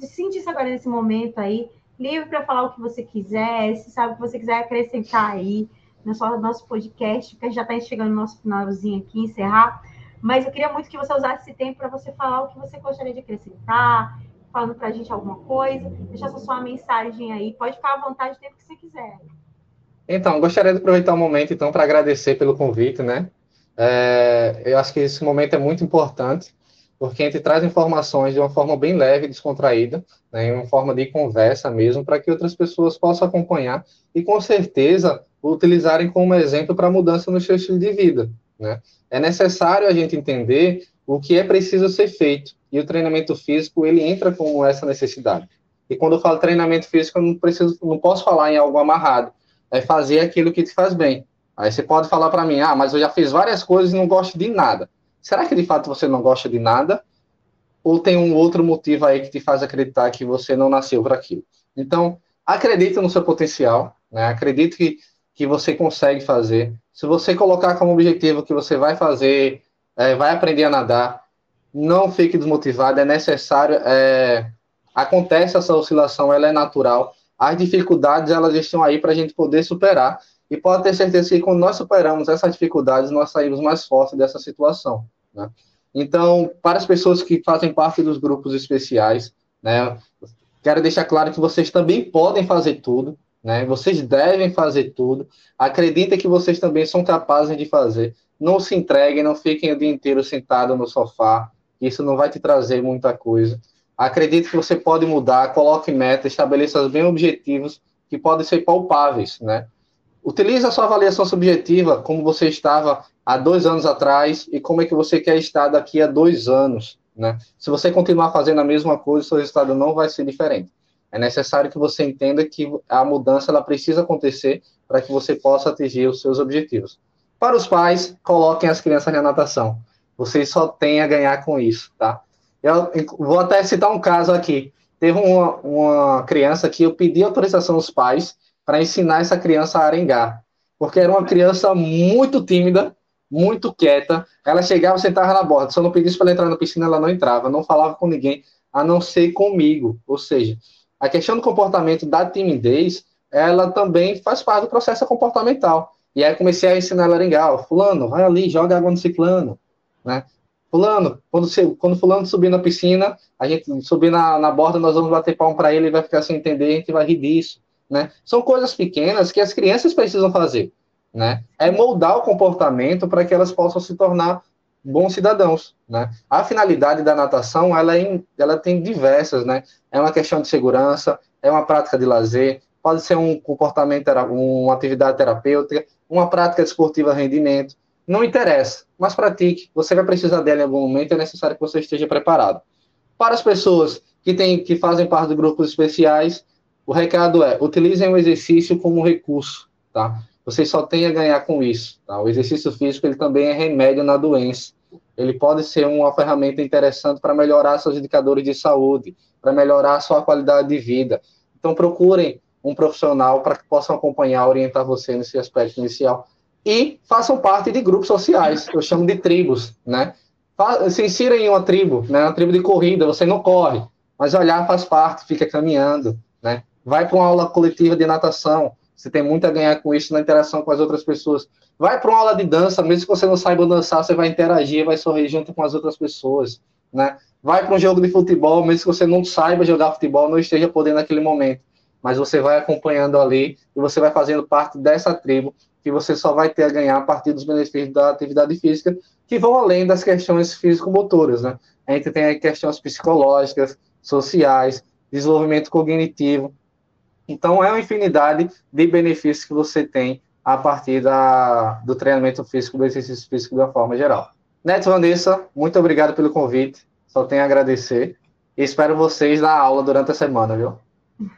Speaker 1: sentisse agora nesse momento aí, livre para falar o que você quiser, se sabe o que você quiser acrescentar aí no nosso podcast, porque já está chegando no nosso finalzinho aqui, encerrar. Mas eu queria muito que você usasse esse tempo para você falar o que você gostaria de acrescentar, falando para a gente alguma coisa, deixar essa sua mensagem aí. Pode ficar à vontade o tempo que você quiser.
Speaker 3: Então, gostaria de aproveitar o momento, então, para agradecer pelo convite, né? É, eu acho que esse momento é muito importante, porque a gente traz informações de uma forma bem leve, descontraída, né, uma forma de conversa mesmo, para que outras pessoas possam acompanhar e, com certeza, utilizarem como exemplo para mudança no seu estilo de vida. Né? É necessário a gente entender o que é preciso ser feito, e o treinamento físico, ele entra como essa necessidade. E quando eu falo treinamento físico, eu não, preciso, não posso falar em algo amarrado, é fazer aquilo que te faz bem. Aí você pode falar para mim, ah, mas eu já fiz várias coisas e não gosto de nada. Será que de fato você não gosta de nada? Ou tem um outro motivo aí que te faz acreditar que você não nasceu para aquilo? Então, acredite no seu potencial, né? Acredite que que você consegue fazer. Se você colocar como objetivo que você vai fazer, é, vai aprender a nadar, não fique desmotivado, é necessário. É, acontece essa oscilação, ela é natural. As dificuldades, elas estão aí para a gente poder superar. E pode ter certeza que quando nós superamos essas dificuldades, nós saímos mais fortes dessa situação. Né? Então, para as pessoas que fazem parte dos grupos especiais, né, quero deixar claro que vocês também podem fazer tudo. Né? Vocês devem fazer tudo. Acreditem que vocês também são capazes de fazer. Não se entreguem, não fiquem o dia inteiro sentado no sofá. Isso não vai te trazer muita coisa. Acredite que você pode mudar, coloque metas, estabeleça bem objetivos que podem ser palpáveis, né? Utilize a sua avaliação subjetiva como você estava há dois anos atrás e como é que você quer estar daqui a dois anos, né? Se você continuar fazendo a mesma coisa, seu resultado não vai ser diferente. É necessário que você entenda que a mudança ela precisa acontecer para que você possa atingir os seus objetivos. Para os pais, coloquem as crianças na natação. Vocês só têm a ganhar com isso, tá? Eu vou até citar um caso aqui. Teve uma, uma criança que eu pedi autorização aos pais para ensinar essa criança a arengar, porque era uma criança muito tímida, muito quieta. Ela chegava, sentava na borda. Se eu não pedisse para ela entrar na piscina, ela não entrava, não falava com ninguém, a não ser comigo. Ou seja, a questão do comportamento da timidez, ela também faz parte do processo comportamental. E aí comecei a ensinar ela a arengar, fulano, vai ali, joga água no ciclano, né? Fulano, quando, você, quando fulano subir na piscina, a gente subir na, na borda, nós vamos bater palmo para ele, ele vai ficar sem entender, a gente vai rir disso, né? São coisas pequenas que as crianças precisam fazer, né? É moldar o comportamento para que elas possam se tornar bons cidadãos, né? A finalidade da natação, ela, é, ela tem diversas, né? É uma questão de segurança, é uma prática de lazer, pode ser um comportamento, uma atividade terapêutica, uma prática desportiva rendimento, não interessa, mas pratique. Você vai precisar dela em algum momento, é necessário que você esteja preparado. Para as pessoas que, têm, que fazem parte de grupos especiais, o recado é: utilizem o exercício como recurso, tá? Vocês só têm a ganhar com isso, tá? O exercício físico ele também é remédio na doença. Ele pode ser uma ferramenta interessante para melhorar seus indicadores de saúde, para melhorar sua qualidade de vida. Então procurem um profissional para que possam acompanhar, orientar você nesse aspecto inicial e façam parte de grupos sociais, eu chamo de tribos, né? Se insira em uma tribo, né? Uma tribo de corrida, você não corre, mas olhar faz parte, fica caminhando, né? Vai para uma aula coletiva de natação, você tem muito a ganhar com isso na interação com as outras pessoas. Vai para uma aula de dança, mesmo que você não saiba dançar, você vai interagir, vai sorrir junto com as outras pessoas, né? Vai para um jogo de futebol, mesmo que você não saiba jogar futebol, não esteja podendo naquele momento, mas você vai acompanhando ali e você vai fazendo parte dessa tribo que você só vai ter a ganhar a partir dos benefícios da atividade física, que vão além das questões físico-motoras, né? A gente tem questões psicológicas, sociais, desenvolvimento cognitivo. Então, é uma infinidade de benefícios que você tem a partir da, do treinamento físico, do exercício físico de uma forma geral. Neto Vanessa, muito obrigado pelo convite. Só tenho a agradecer. E espero vocês na aula durante a semana, viu?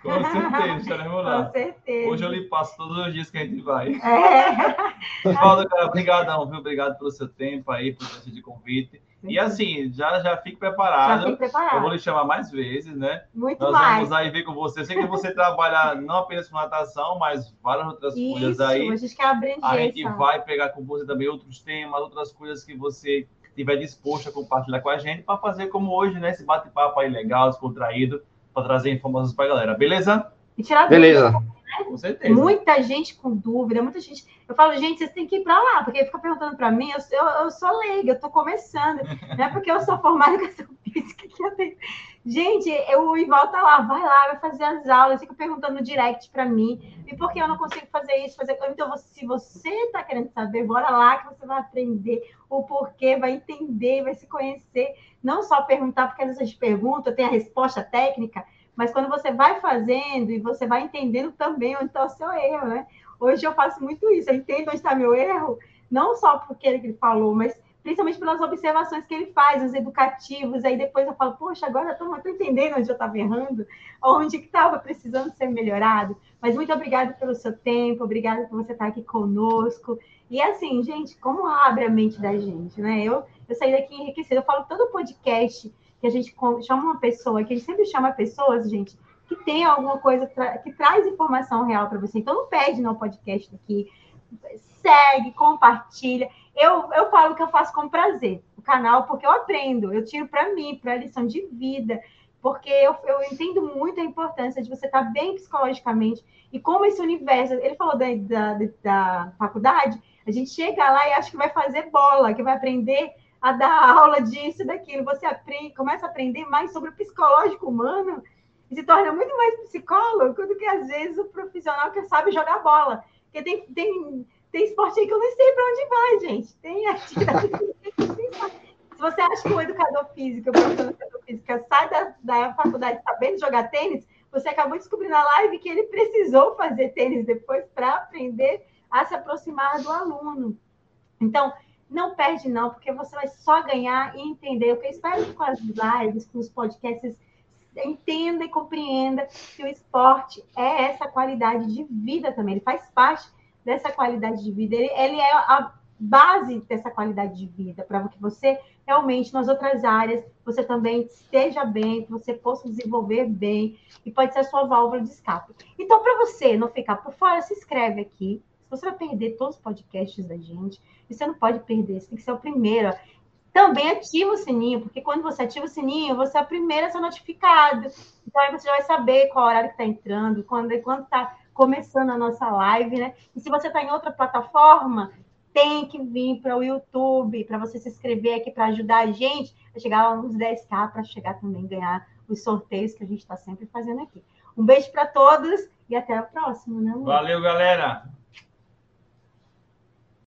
Speaker 2: Com certeza, estaremos lá.
Speaker 1: Com certeza.
Speaker 2: Hoje eu lhe passo todos os dias que a gente vai. É. Valdo, cara, obrigadão, viu? Obrigado pelo seu tempo aí, por de convite. E assim, já, já fique preparado. Já fique preparado. Eu vou lhe chamar mais vezes, né?
Speaker 1: Muito
Speaker 2: Nós
Speaker 1: mais.
Speaker 2: vamos aí ver com você. Eu sei que você trabalha não apenas com natação, mas várias outras Isso, coisas aí.
Speaker 1: A gente quer abranger.
Speaker 2: A gente vai pegar com você também outros temas, outras coisas que você estiver disposto a compartilhar com a gente para fazer como hoje, né? Esse bate-papo aí legal, descontraído para trazer informações para a galera, beleza?
Speaker 1: E tirar
Speaker 3: beleza.
Speaker 1: Dúvida, né? Com certeza. Muita gente com dúvida, muita gente. Eu falo, gente, vocês têm que ir para lá, porque fica perguntando para mim, eu, eu, eu, sou leiga, eu estou começando, não é porque eu sou formada em educação física que eu tenho. Gente, eu, o Ival tá lá, vai lá, vai fazer as aulas, fica perguntando no direct para mim, e por que eu não consigo fazer isso, fazer Então, se você está querendo saber, bora lá que você vai aprender o porquê, vai entender, vai se conhecer. Não só perguntar, porque às vezes a gente pergunta, tem a resposta técnica, mas quando você vai fazendo e você vai entendendo também onde está o seu erro, né? Hoje eu faço muito isso, eu entendo onde está meu erro, não só porque ele falou, mas principalmente pelas observações que ele faz, os educativos, aí depois eu falo, poxa, agora eu estou entendendo onde eu estava errando, onde que estava precisando ser melhorado. Mas muito obrigada pelo seu tempo, obrigada por você estar aqui conosco. E assim, gente, como abre a mente da gente, né? Eu, eu saí daqui enriquecida, eu falo todo podcast que a gente chama uma pessoa, que a gente sempre chama pessoas, gente, que tem alguma coisa que traz informação real para você. Então não perde no podcast aqui, segue, compartilha. Eu, eu falo que eu faço com prazer o canal, porque eu aprendo, eu tiro para mim, para lição de vida, porque eu, eu entendo muito a importância de você estar bem psicologicamente e como esse universo. Ele falou da, da, da faculdade, a gente chega lá e acha que vai fazer bola, que vai aprender a dar aula disso daquilo. Você aprende, começa a aprender mais sobre o psicológico humano se torna muito mais psicólogo do que às vezes o profissional que sabe jogar bola. Porque tem, tem tem esporte aí que eu não sei para onde vai, gente. Tem atividade Se você acha que o educador físico, o professor de educação física, sai da, da faculdade sabendo jogar tênis, você acabou descobrindo na live que ele precisou fazer tênis depois para aprender a se aproximar do aluno. Então, não perde não, porque você vai só ganhar e entender. Eu espero que com as lives, com os podcasts, entenda e compreenda que o esporte é essa qualidade de vida também. Ele faz parte dessa qualidade de vida. Ele, ele é a base dessa qualidade de vida, para que você realmente, nas outras áreas, você também esteja bem, que você possa desenvolver bem, e pode ser a sua válvula de escape. Então, para você não ficar por fora, se inscreve aqui. Você vai perder todos os podcasts da gente, e você não pode perder, você tem que ser o primeiro. Também ativa o sininho, porque quando você ativa o sininho, você é a primeira a ser notificado. Então, aí você já vai saber qual horário que está entrando, quando está começando a nossa live, né? E se você está em outra plataforma, tem que vir para o YouTube, para você se inscrever aqui para ajudar a gente a chegar nos 10k, para chegar também ganhar os sorteios que a gente está sempre fazendo aqui. Um beijo para todos e até a próxima, né?
Speaker 2: Valeu, galera!